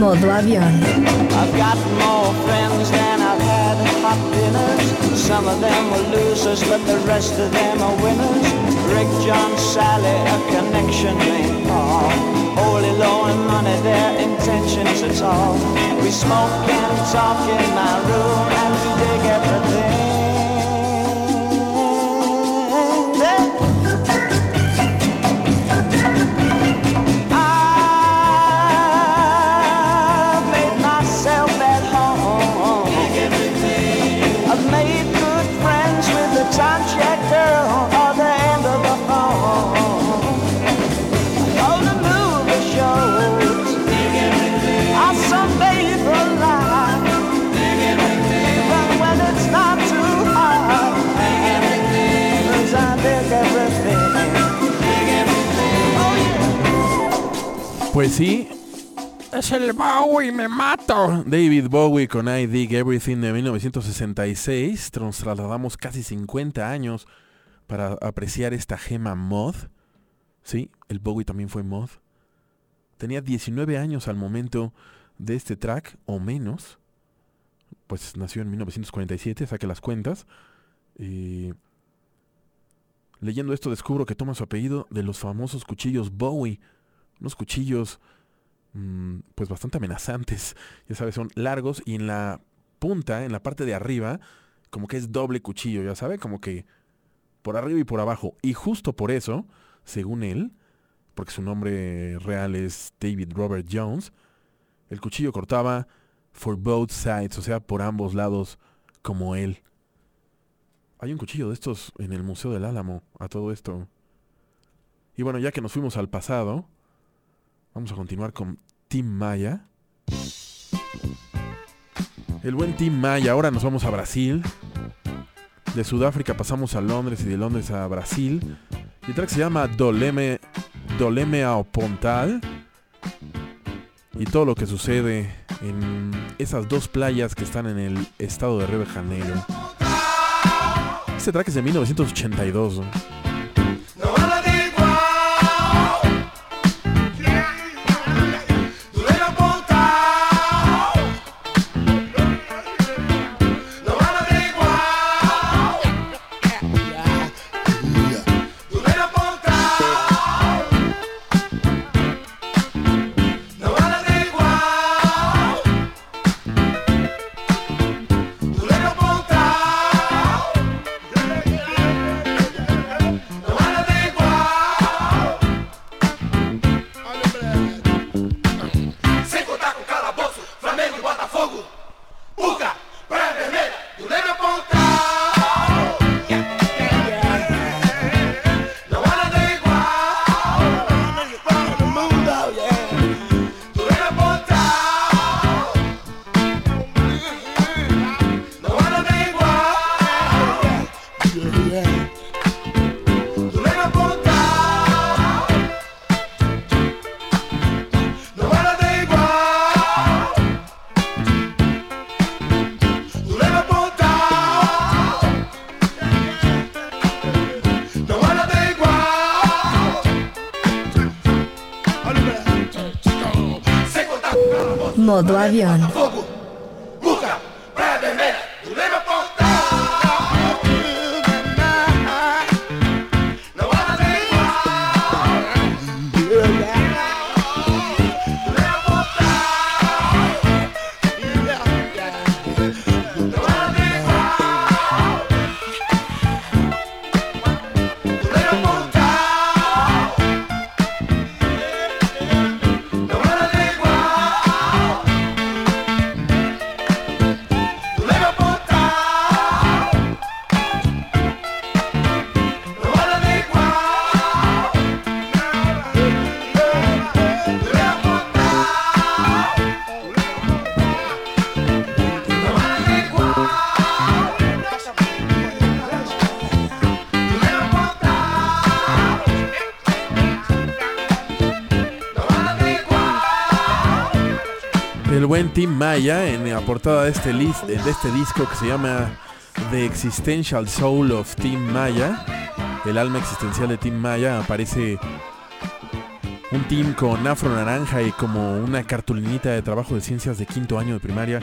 Modo avión. I've got more friends than I've had hot dinners. Some of them were losers, but the rest of them are winners. Rick, John, Sally, a connection ain't Paul. Holy low and money, their intentions at all. We smoke and talk in my room and we dig everything. Pues sí. Es el Bowie, me mato. David Bowie con I Dig Everything de 1966. Nos trasladamos casi 50 años para apreciar esta gema mod. Sí, el Bowie también fue mod. Tenía 19 años al momento de este track, o menos. Pues nació en 1947, saque las cuentas. Y leyendo esto descubro que toma su apellido de los famosos cuchillos Bowie. Unos cuchillos mm, pues bastante amenazantes. Ya sabes, son largos y en la punta, en la parte de arriba, como que es doble cuchillo, ya sabes, como que por arriba y por abajo. Y justo por eso, según él, porque su nombre real es David Robert Jones, el cuchillo cortaba for both sides, o sea, por ambos lados, como él. Hay un cuchillo de estos en el Museo del Álamo, a todo esto. Y bueno, ya que nos fuimos al pasado, vamos a continuar con Tim Maya. El buen Tim Maya, ahora nos vamos a Brasil. De Sudáfrica pasamos a Londres y de Londres a Brasil. Y el track se llama Doleme, Doleme ao Pontal. Y todo lo que sucede en esas dos playas que están en el estado de Río de Janeiro. Este track es de 1982. ¿no? Calabouço, Modo buen Tim Maya en la portada de este, list, de este disco que se llama The Existential Soul of Tim Maya. El alma existencial de Tim Maya aparece Un team con afro naranja y como una cartulinita de trabajo de ciencias de quinto año de primaria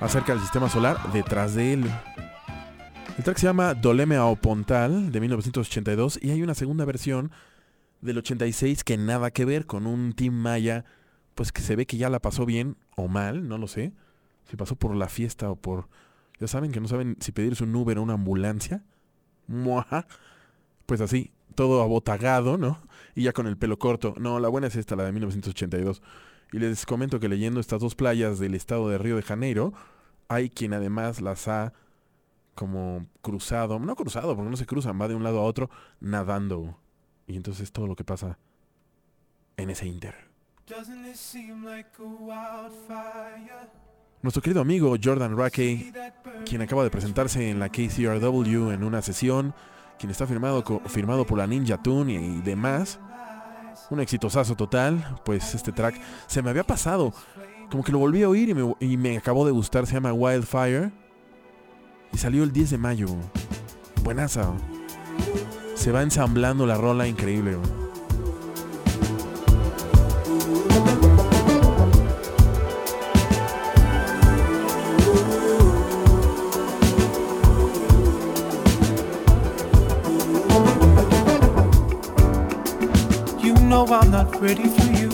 acerca del sistema solar detrás de él. El track se llama Doleme ao Pontal de 1982 y hay una segunda versión del 86 que nada que ver con un team maya pues que se ve que ya la pasó bien o mal, no lo sé. Si pasó por la fiesta o por... Ya saben que no saben si pedirse un Uber o una ambulancia. Muaja. Pues así, todo abotagado, ¿no? Y ya con el pelo corto. No, la buena es esta, la de 1982. Y les comento que leyendo estas dos playas del estado de Río de Janeiro, hay quien además las ha como cruzado, no cruzado, porque no se cruzan, va de un lado a otro nadando. Y entonces es todo lo que pasa en ese inter. Nuestro querido amigo Jordan Rackey, quien acaba de presentarse en la KCRW en una sesión, quien está firmado, firmado por la Ninja Tune y, y demás. Un exitosazo total, pues este track se me había pasado. Como que lo volví a oír y me, y me acabó de gustar, se llama Wildfire. Y salió el 10 de mayo. Buenaza. Se va ensamblando la rola increíble. Know I'm not ready for you.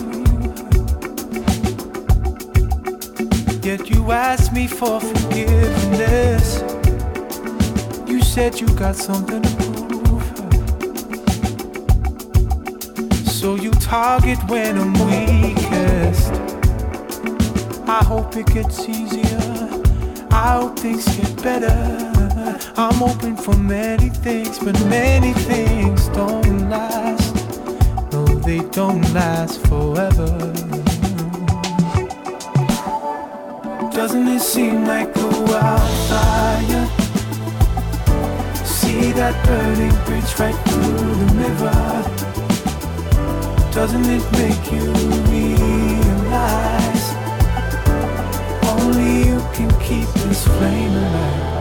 Yet you asked me for forgiveness. You said you got something to prove. So you target when I'm weakest. I hope it gets easier. I hope things get better. I'm hoping for many things, but many things don't last. They don't last forever. Doesn't it seem like a wildfire? See that burning bridge right through the river. Doesn't it make you realize only you can keep this flame alive?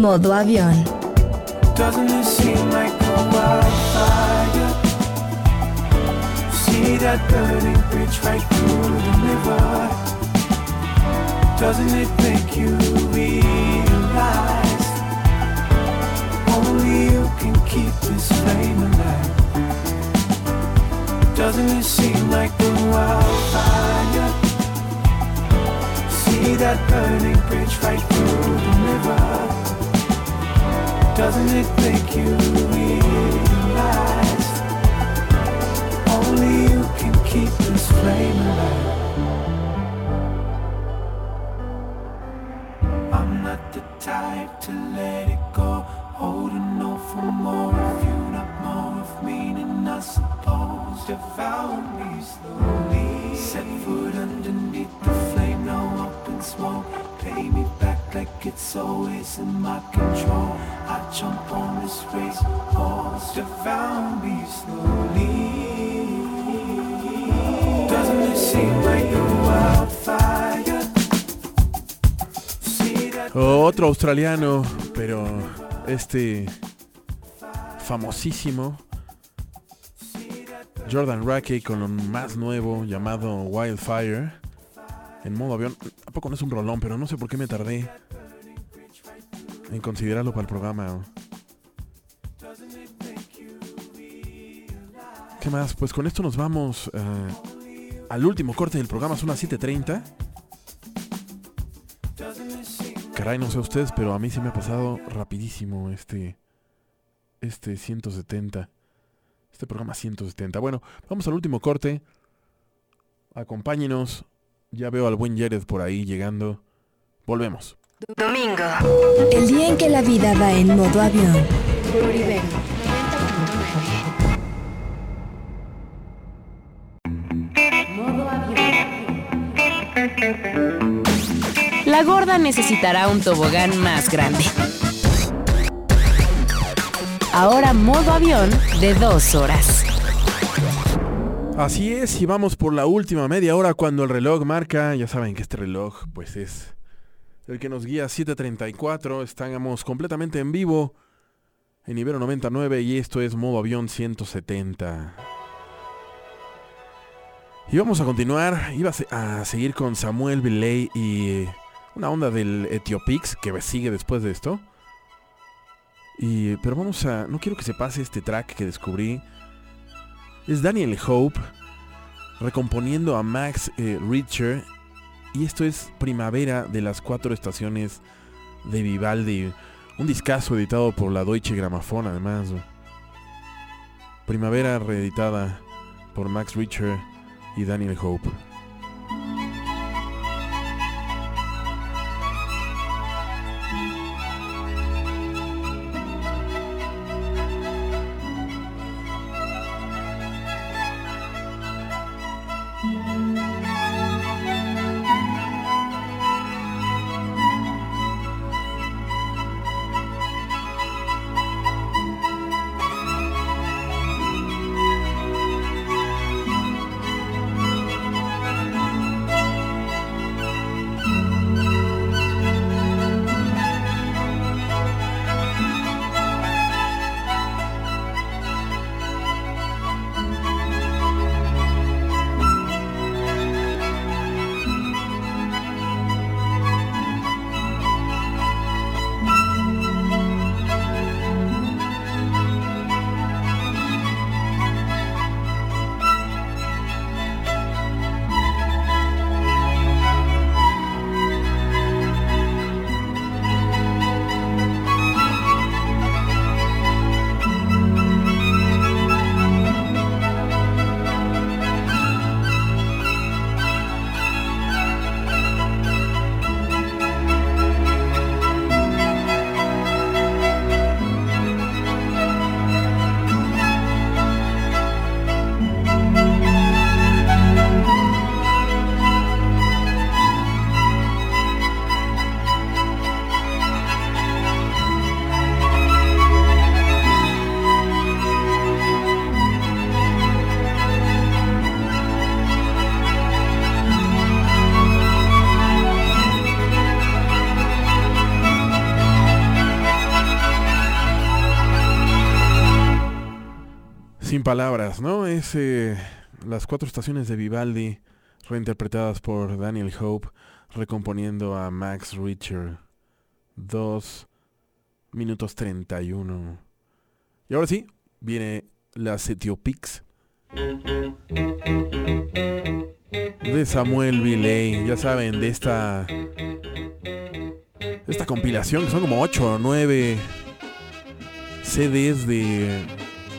Modo avión. Doesn't it seem like a wildfire? See that burning bridge right through the river. Doesn't it make you realize only you can keep this flame alive? Doesn't it seem like a wildfire? See that burning bridge right through the river. Doesn't it make you realize only you can keep this flame alive? I'm not the type to let it go. Holding on for more of you, not more of me, and I suppose devour me slowly. Set foot underneath Otro australiano, pero este famosísimo Jordan Rackey con lo más nuevo llamado Wildfire en modo avión. ¿A poco no es un rolón? Pero no sé por qué me tardé en considerarlo para el programa. ¿Qué más? Pues con esto nos vamos. eh, al último corte del programa, son las 7.30. Caray, no sé ustedes, pero a mí se me ha pasado rapidísimo este, este 170. Este programa 170. Bueno, vamos al último corte. Acompáñenos. Ya veo al buen Jared por ahí llegando. Volvemos. Domingo. El día en que la vida va en modo avión. Por Ibero 90.9. Modo avión. La gorda necesitará un tobogán más grande. Ahora modo avión de dos horas. Así es, y vamos por la última media hora cuando el reloj marca, ya saben que este reloj pues es el que nos guía 7.34, estamos completamente en vivo en Ibero 99 y esto es modo avión 170. Y vamos a continuar, iba a se- a seguir con Samuel Belay y una onda del Etiopix que sigue después de esto. Y, pero vamos a, no quiero que se pase este track que descubrí. Es Daniel Hope recomponiendo a Max eh, Richter. Y esto es Primavera de las cuatro estaciones de Vivaldi. Un discazo editado por la Deutsche Grammophon además. Primavera reeditada por Max Richter y Daniel Hope. Palabras, ¿no? Es eh, las cuatro estaciones de Vivaldi reinterpretadas por Daniel Hope recomponiendo a Max Richter. Dos minutos 31. Y ahora sí, viene las Etiopix de Samuel Villay. Ya saben, de esta esta compilación que son como 8 o 9 CDs de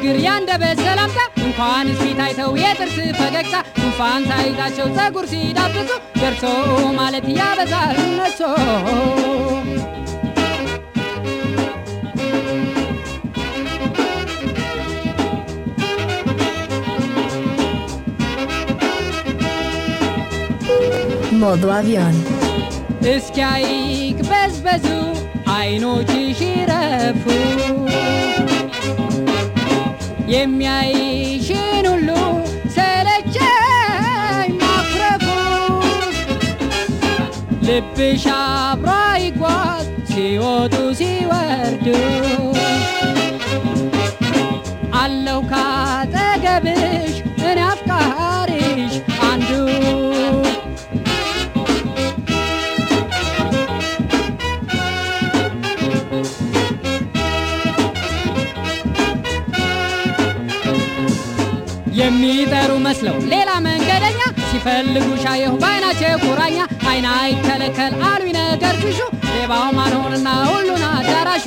ንግግር ያንደበት ሰላምታ! እንኳን ፊት አይተው የጥርስ ፈገግታ! ጉንፋን ሳይዛቸው ጸጉር ሲዳብሱ ደርሶ ማለት ያበዛል እነሶ modo avión. እስኪያይቅበዝበዙ አይኖችሽ ይረፉ የሚያይሽን ሁሉ ሰለቸኝ ማኩረፉ ልብሽ አብሮ ይጓዝ ሲወጡ ሲወርዱ መስለው ሌላ መንገደኛ ሲፈልጉ ሻየሁ በአይናቸው ቁራኛ አይና አይከለከል አሉኝ ነገር ሽሹ ሌባው ማንሆንና ሁሉን አዳራሹ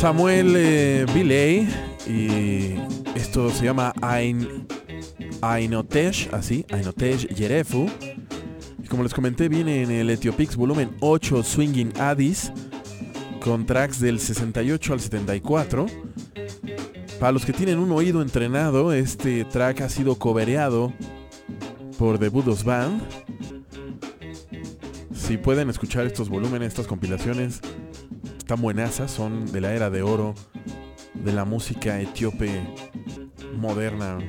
Samuel eh, Biley y esto se llama Ain, Ainotesh, así, Ainotesh Yerefu. Como les comenté, viene en el Etiopix volumen 8 Swinging Addis con tracks del 68 al 74. Para los que tienen un oído entrenado, este track ha sido cobereado por The Budos Band. Si pueden escuchar estos volúmenes, estas compilaciones, están buenazas, son de la era de oro de la música etíope moderna.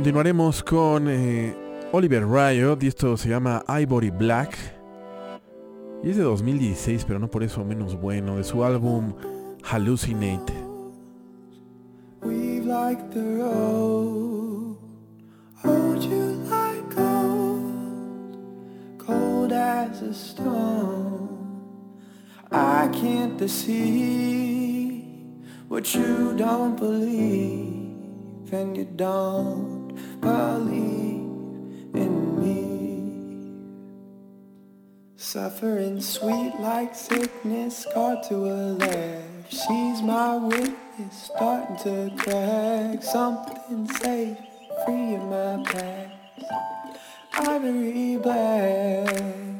Continuaremos con eh, Oliver Riot y esto se llama Ivory Black. Y es de 2016, pero no por eso menos bueno, de su álbum Hallucinate. The road, cold as a stone. I can't deceive what you don't believe, and you don't believe in me. Suffering sweet like sickness, scarred to a left. She's my witness, starting to crack. Something safe, free in my past. Ivory black.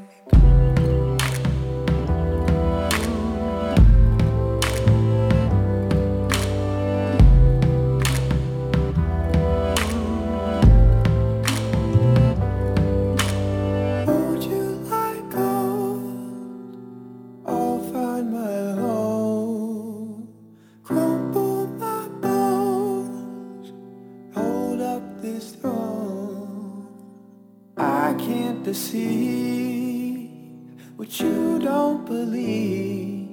Can't deceive what you don't believe,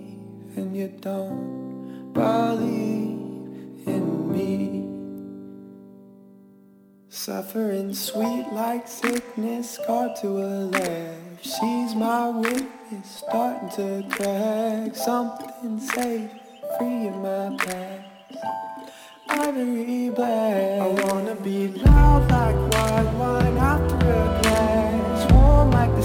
and you don't believe in me. Suffering sweet like sickness, scarred to her left. She's my witness, starting to crack. Something safe, free in my past. Ivory black. I wanna be loud like white wine after a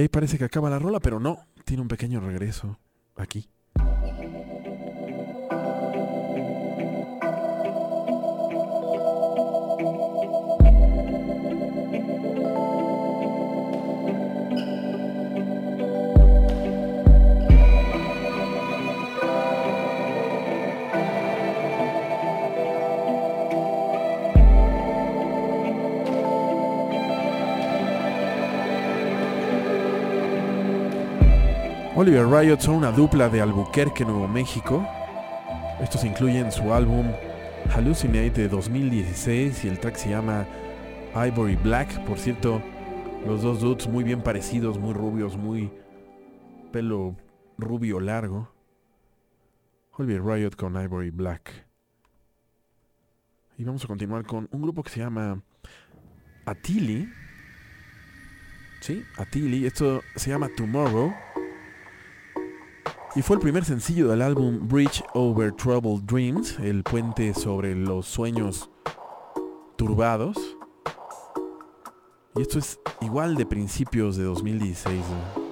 Y ahí parece que acaba la rola, pero no, tiene un pequeño regreso aquí. Oliver Riot son una dupla de Albuquerque, Nuevo México. Estos incluyen su álbum Hallucinate de 2016 y el track se llama Ivory Black. Por cierto, los dos dudes muy bien parecidos, muy rubios, muy pelo rubio largo. Oliver Riot con Ivory Black. Y vamos a continuar con un grupo que se llama Atili. Sí, Atili. Esto se llama Tomorrow. Y fue el primer sencillo del álbum Bridge Over Troubled Dreams, el puente sobre los sueños turbados. Y esto es igual de principios de 2016. ¿no?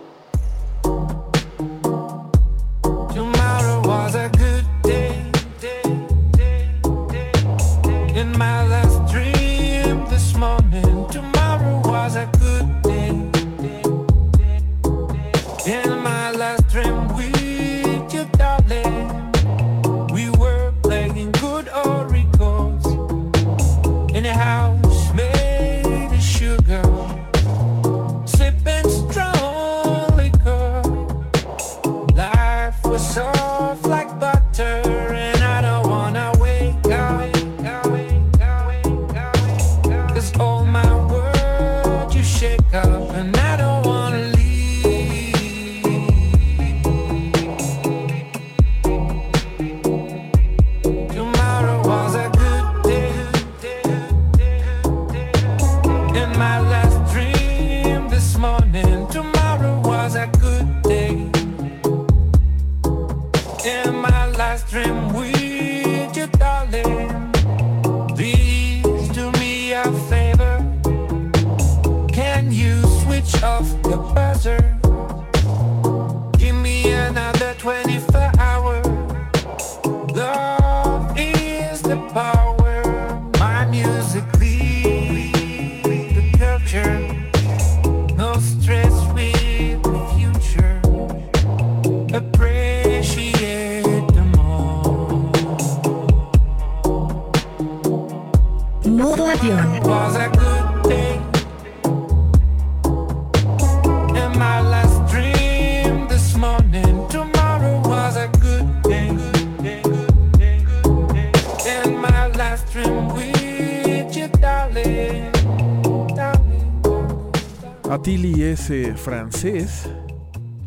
Francés.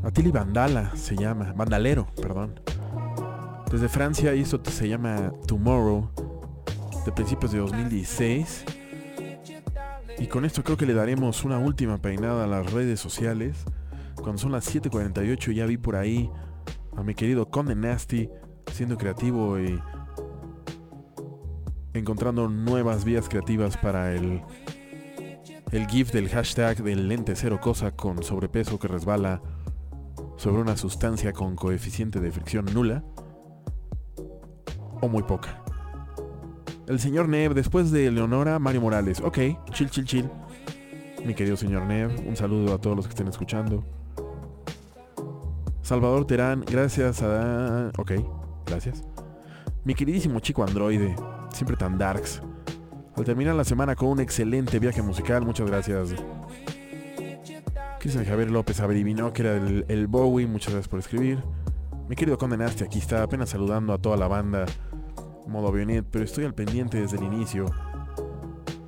Atili Vandala se llama. Vandalero, perdón. Desde Francia esto se llama Tomorrow. De principios de 2016. Y con esto creo que le daremos una última peinada a las redes sociales. Cuando son las 7.48 ya vi por ahí a mi querido Conde Nasty siendo creativo y encontrando nuevas vías creativas para el, el GIF del hashtag del lente cero cosa con sobrepeso que resbala sobre una sustancia con coeficiente de fricción nula o muy poca. El señor Nev, después de Leonora, Mario Morales. Ok, chill, chill, chill. Mi querido señor Nev, un saludo a todos los que estén escuchando. Salvador Terán, gracias a... Ok, gracias. Mi queridísimo chico androide, siempre tan darks. Al terminar la semana con un excelente viaje musical, muchas gracias. Cristian Javier López adivinó que era el, el Bowie, muchas gracias por escribir. Mi querido Conde Nasty, aquí está, apenas saludando a toda la banda modo avionet, pero estoy al pendiente desde el inicio.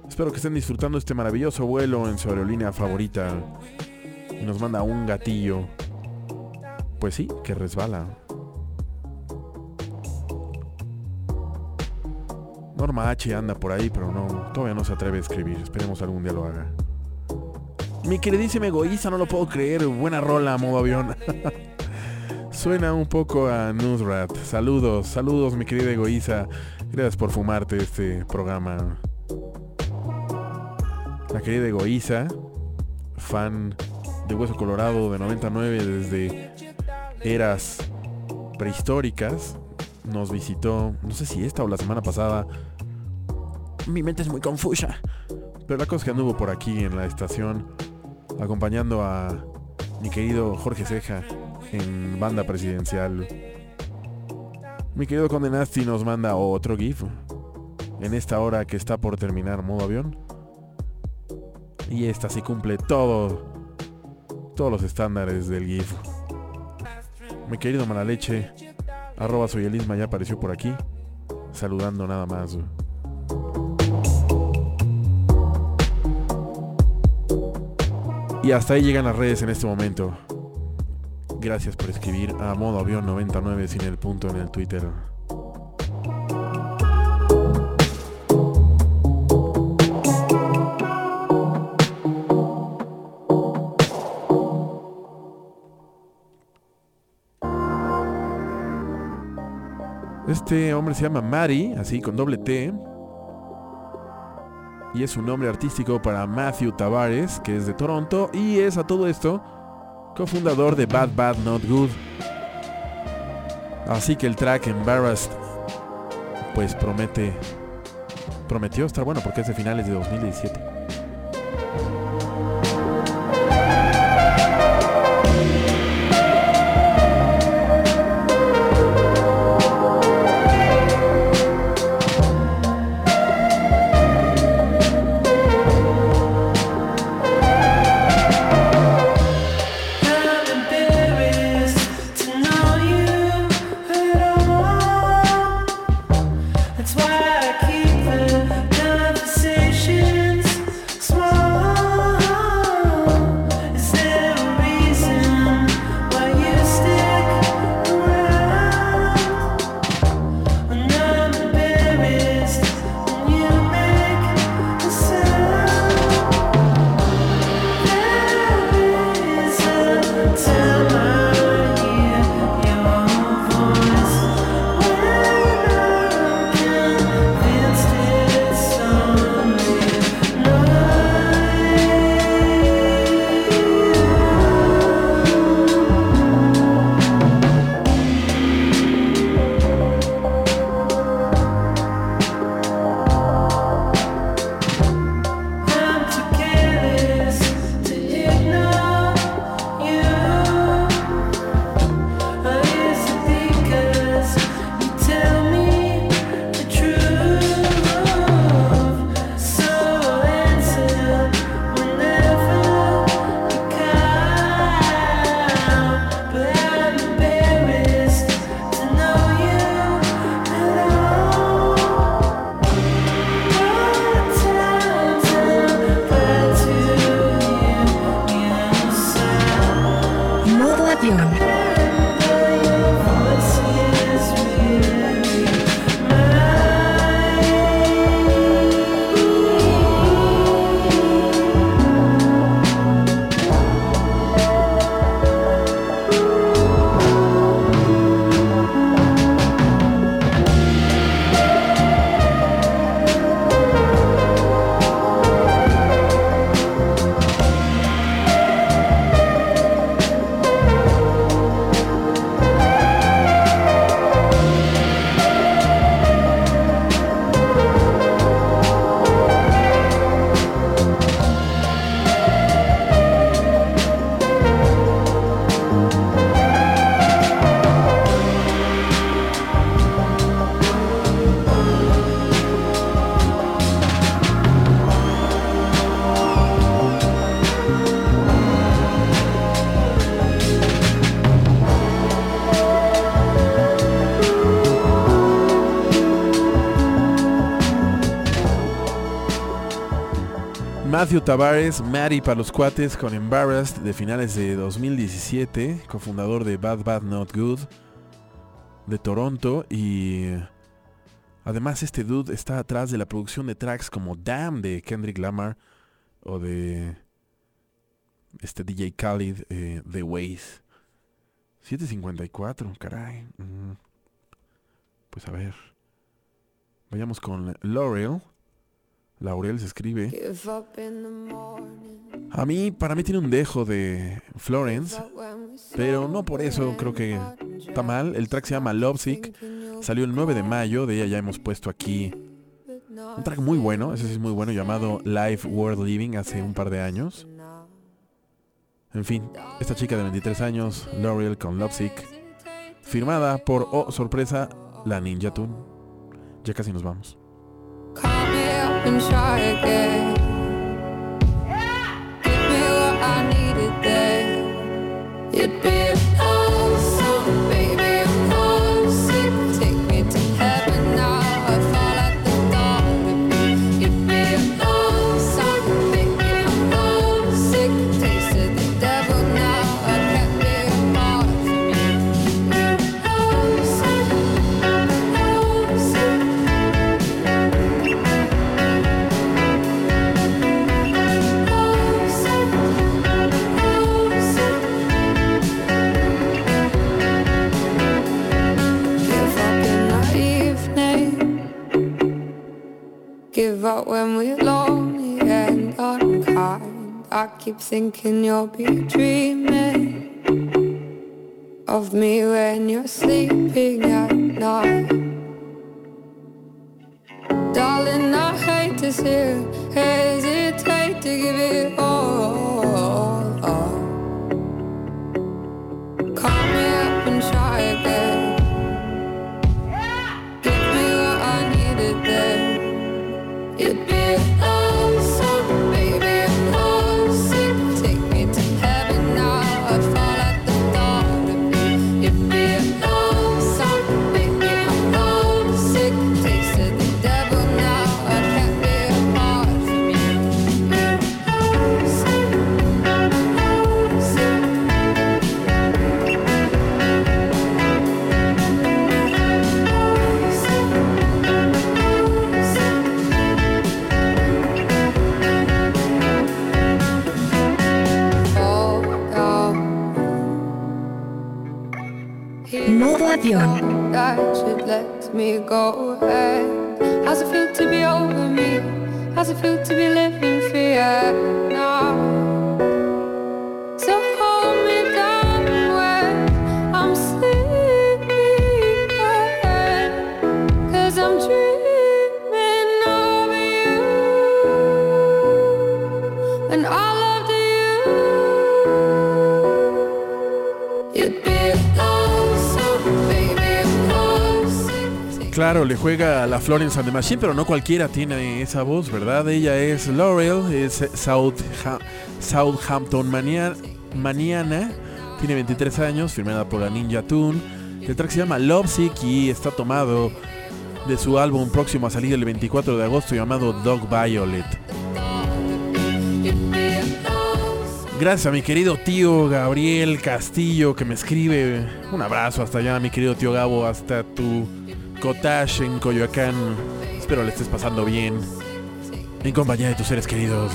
Espero que estén disfrutando este maravilloso vuelo en su aerolínea favorita. Y nos manda un gatillo. Pues sí, que resbala. Norma H anda por ahí, pero no, todavía no se atreve a escribir. Esperemos algún día lo haga. Mi queridísima egoísta, no lo puedo creer. Buena rola, modo avión. Suena un poco a Newsrat. Saludos, saludos, mi querida egoísta. Gracias por fumarte este programa. La querida egoísta, fan de Hueso Colorado de 99 desde eras prehistóricas, nos visitó, no sé si esta o la semana pasada. Mi mente es muy confusa. Pero la cosa es que anduvo por aquí en la estación, acompañando a mi querido Jorge Ceja en banda presidencial. Mi querido Conde Nasty nos manda otro GIF en esta hora que está por terminar modo avión. Y esta sí cumple todo, todos los estándares del GIF. Mi querido Malaleche, arroba soy Elisma ya apareció por aquí, saludando nada más. Y hasta ahí llegan las redes en este momento. Gracias por escribir a modo avión 99 sin el punto en el Twitter. Este hombre se llama Mari, así con doble T. Y es un nombre artístico para Matthew Tavares, que es de Toronto. Y es a todo esto cofundador de Bad Bad Not Good. Así que el track Embarrassed pues promete prometió estar bueno porque es de finales de 2017. Matthew Tavares, Maddie para los cuates con Embarrassed de finales de 2017, cofundador de Bad Bad Not Good de Toronto y además este dude está atrás de la producción de tracks como Damn de Kendrick Lamar o de este DJ Khalid eh, The Ways. 754, caray. Mm. Pues a ver. Vayamos con Laurel. Laurel se escribe. A mí, para mí tiene un dejo de Florence, pero no por eso creo que está mal. El track se llama Lovesick, salió el 9 de mayo, de ella ya hemos puesto aquí un track muy bueno, ese sí es muy bueno, llamado Life World Living hace un par de años. En fin, esta chica de 23 años, L'Oreal con Lovesick, firmada por, oh sorpresa, la Ninja Tune. Ya casi nos vamos. And try again. Give me what I needed then. It'd be a I keep thinking you'll be dreaming of me when you're sleeping at night. Darling, I hate to see you hesitate to give it all. Call me up and try again. Modo. That should let me go ahead. How's it feel to be over me? How's it feel to be living free at Claro, le juega a la Florence and the Machine, pero no cualquiera tiene esa voz, ¿verdad? Ella es Laurel, es Southa- Southampton Mania- Maniana, tiene 23 años, firmada por la Ninja Tune. El track se llama Lovesick y está tomado de su álbum próximo a salir el 24 de agosto llamado Dog Violet. Gracias a mi querido tío Gabriel Castillo que me escribe. Un abrazo hasta allá, mi querido tío Gabo, hasta tu cottage en Coyoacán. Espero le estés pasando bien. En compañía de tus seres queridos.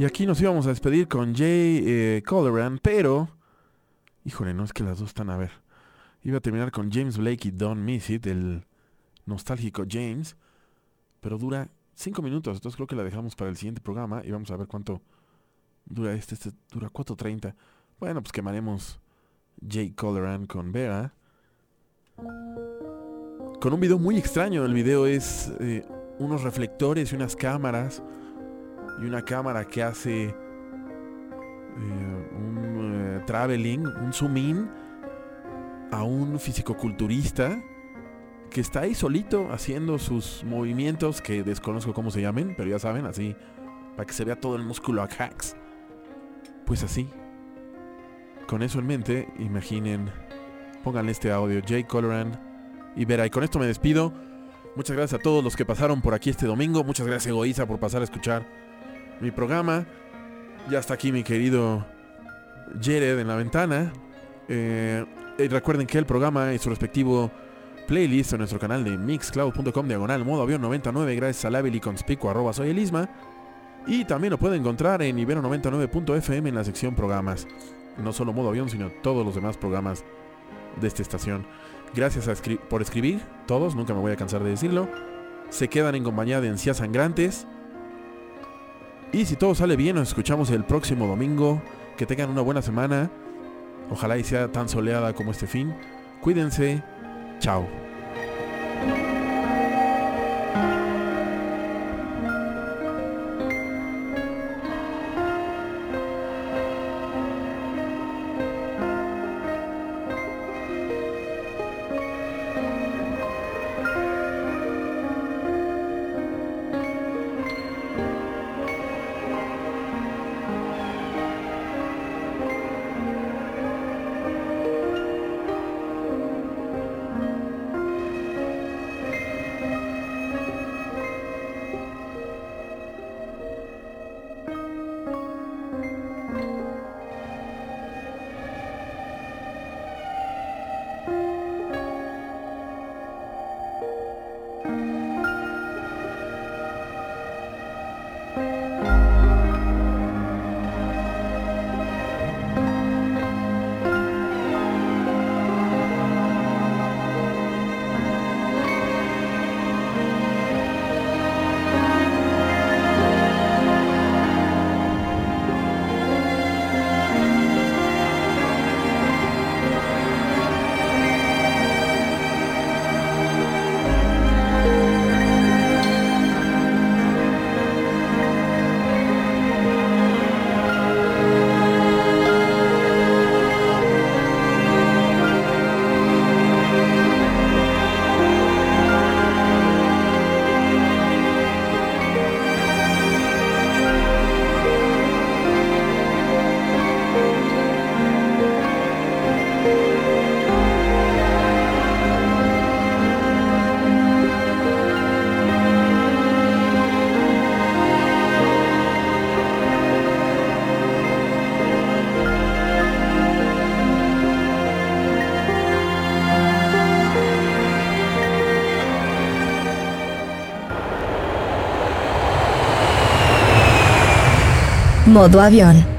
Y aquí nos íbamos a despedir con Jay eh, Colleran, pero... Híjole, no es que las dos están a ver. Iba a terminar con James Blake y Don't Miss It, el nostálgico James. Pero dura 5 minutos, entonces creo que la dejamos para el siguiente programa y vamos a ver cuánto dura este. Este dura 4.30. Bueno, pues quemaremos Jay Colleran con Vera. Con un video muy extraño. El video es eh, unos reflectores y unas cámaras y una cámara que hace eh, un eh, traveling, un zoom in a un fisicoculturista que está ahí solito haciendo sus movimientos que desconozco cómo se llamen, pero ya saben, así, para que se vea todo el músculo a hacks. Pues así. Con eso en mente, imaginen, pónganle este audio, Jay Coloran y Vera. Y con esto me despido. Muchas gracias a todos los que pasaron por aquí este domingo. Muchas gracias, Egoísa, por pasar a escuchar mi programa. Ya está aquí mi querido Jared en la ventana. Eh, y recuerden que el programa y su respectivo playlist en nuestro canal de mixcloud.com diagonal modo avión 99 gracias a Label y arroba soy. Y también lo pueden encontrar en ibero99.fm en la sección programas. No solo modo avión, sino todos los demás programas de esta estación. Gracias por escribir, todos, nunca me voy a cansar de decirlo. Se quedan en compañía de encías sangrantes. Y si todo sale bien, nos escuchamos el próximo domingo. Que tengan una buena semana. Ojalá y sea tan soleada como este fin. Cuídense. Chao. Modo avión.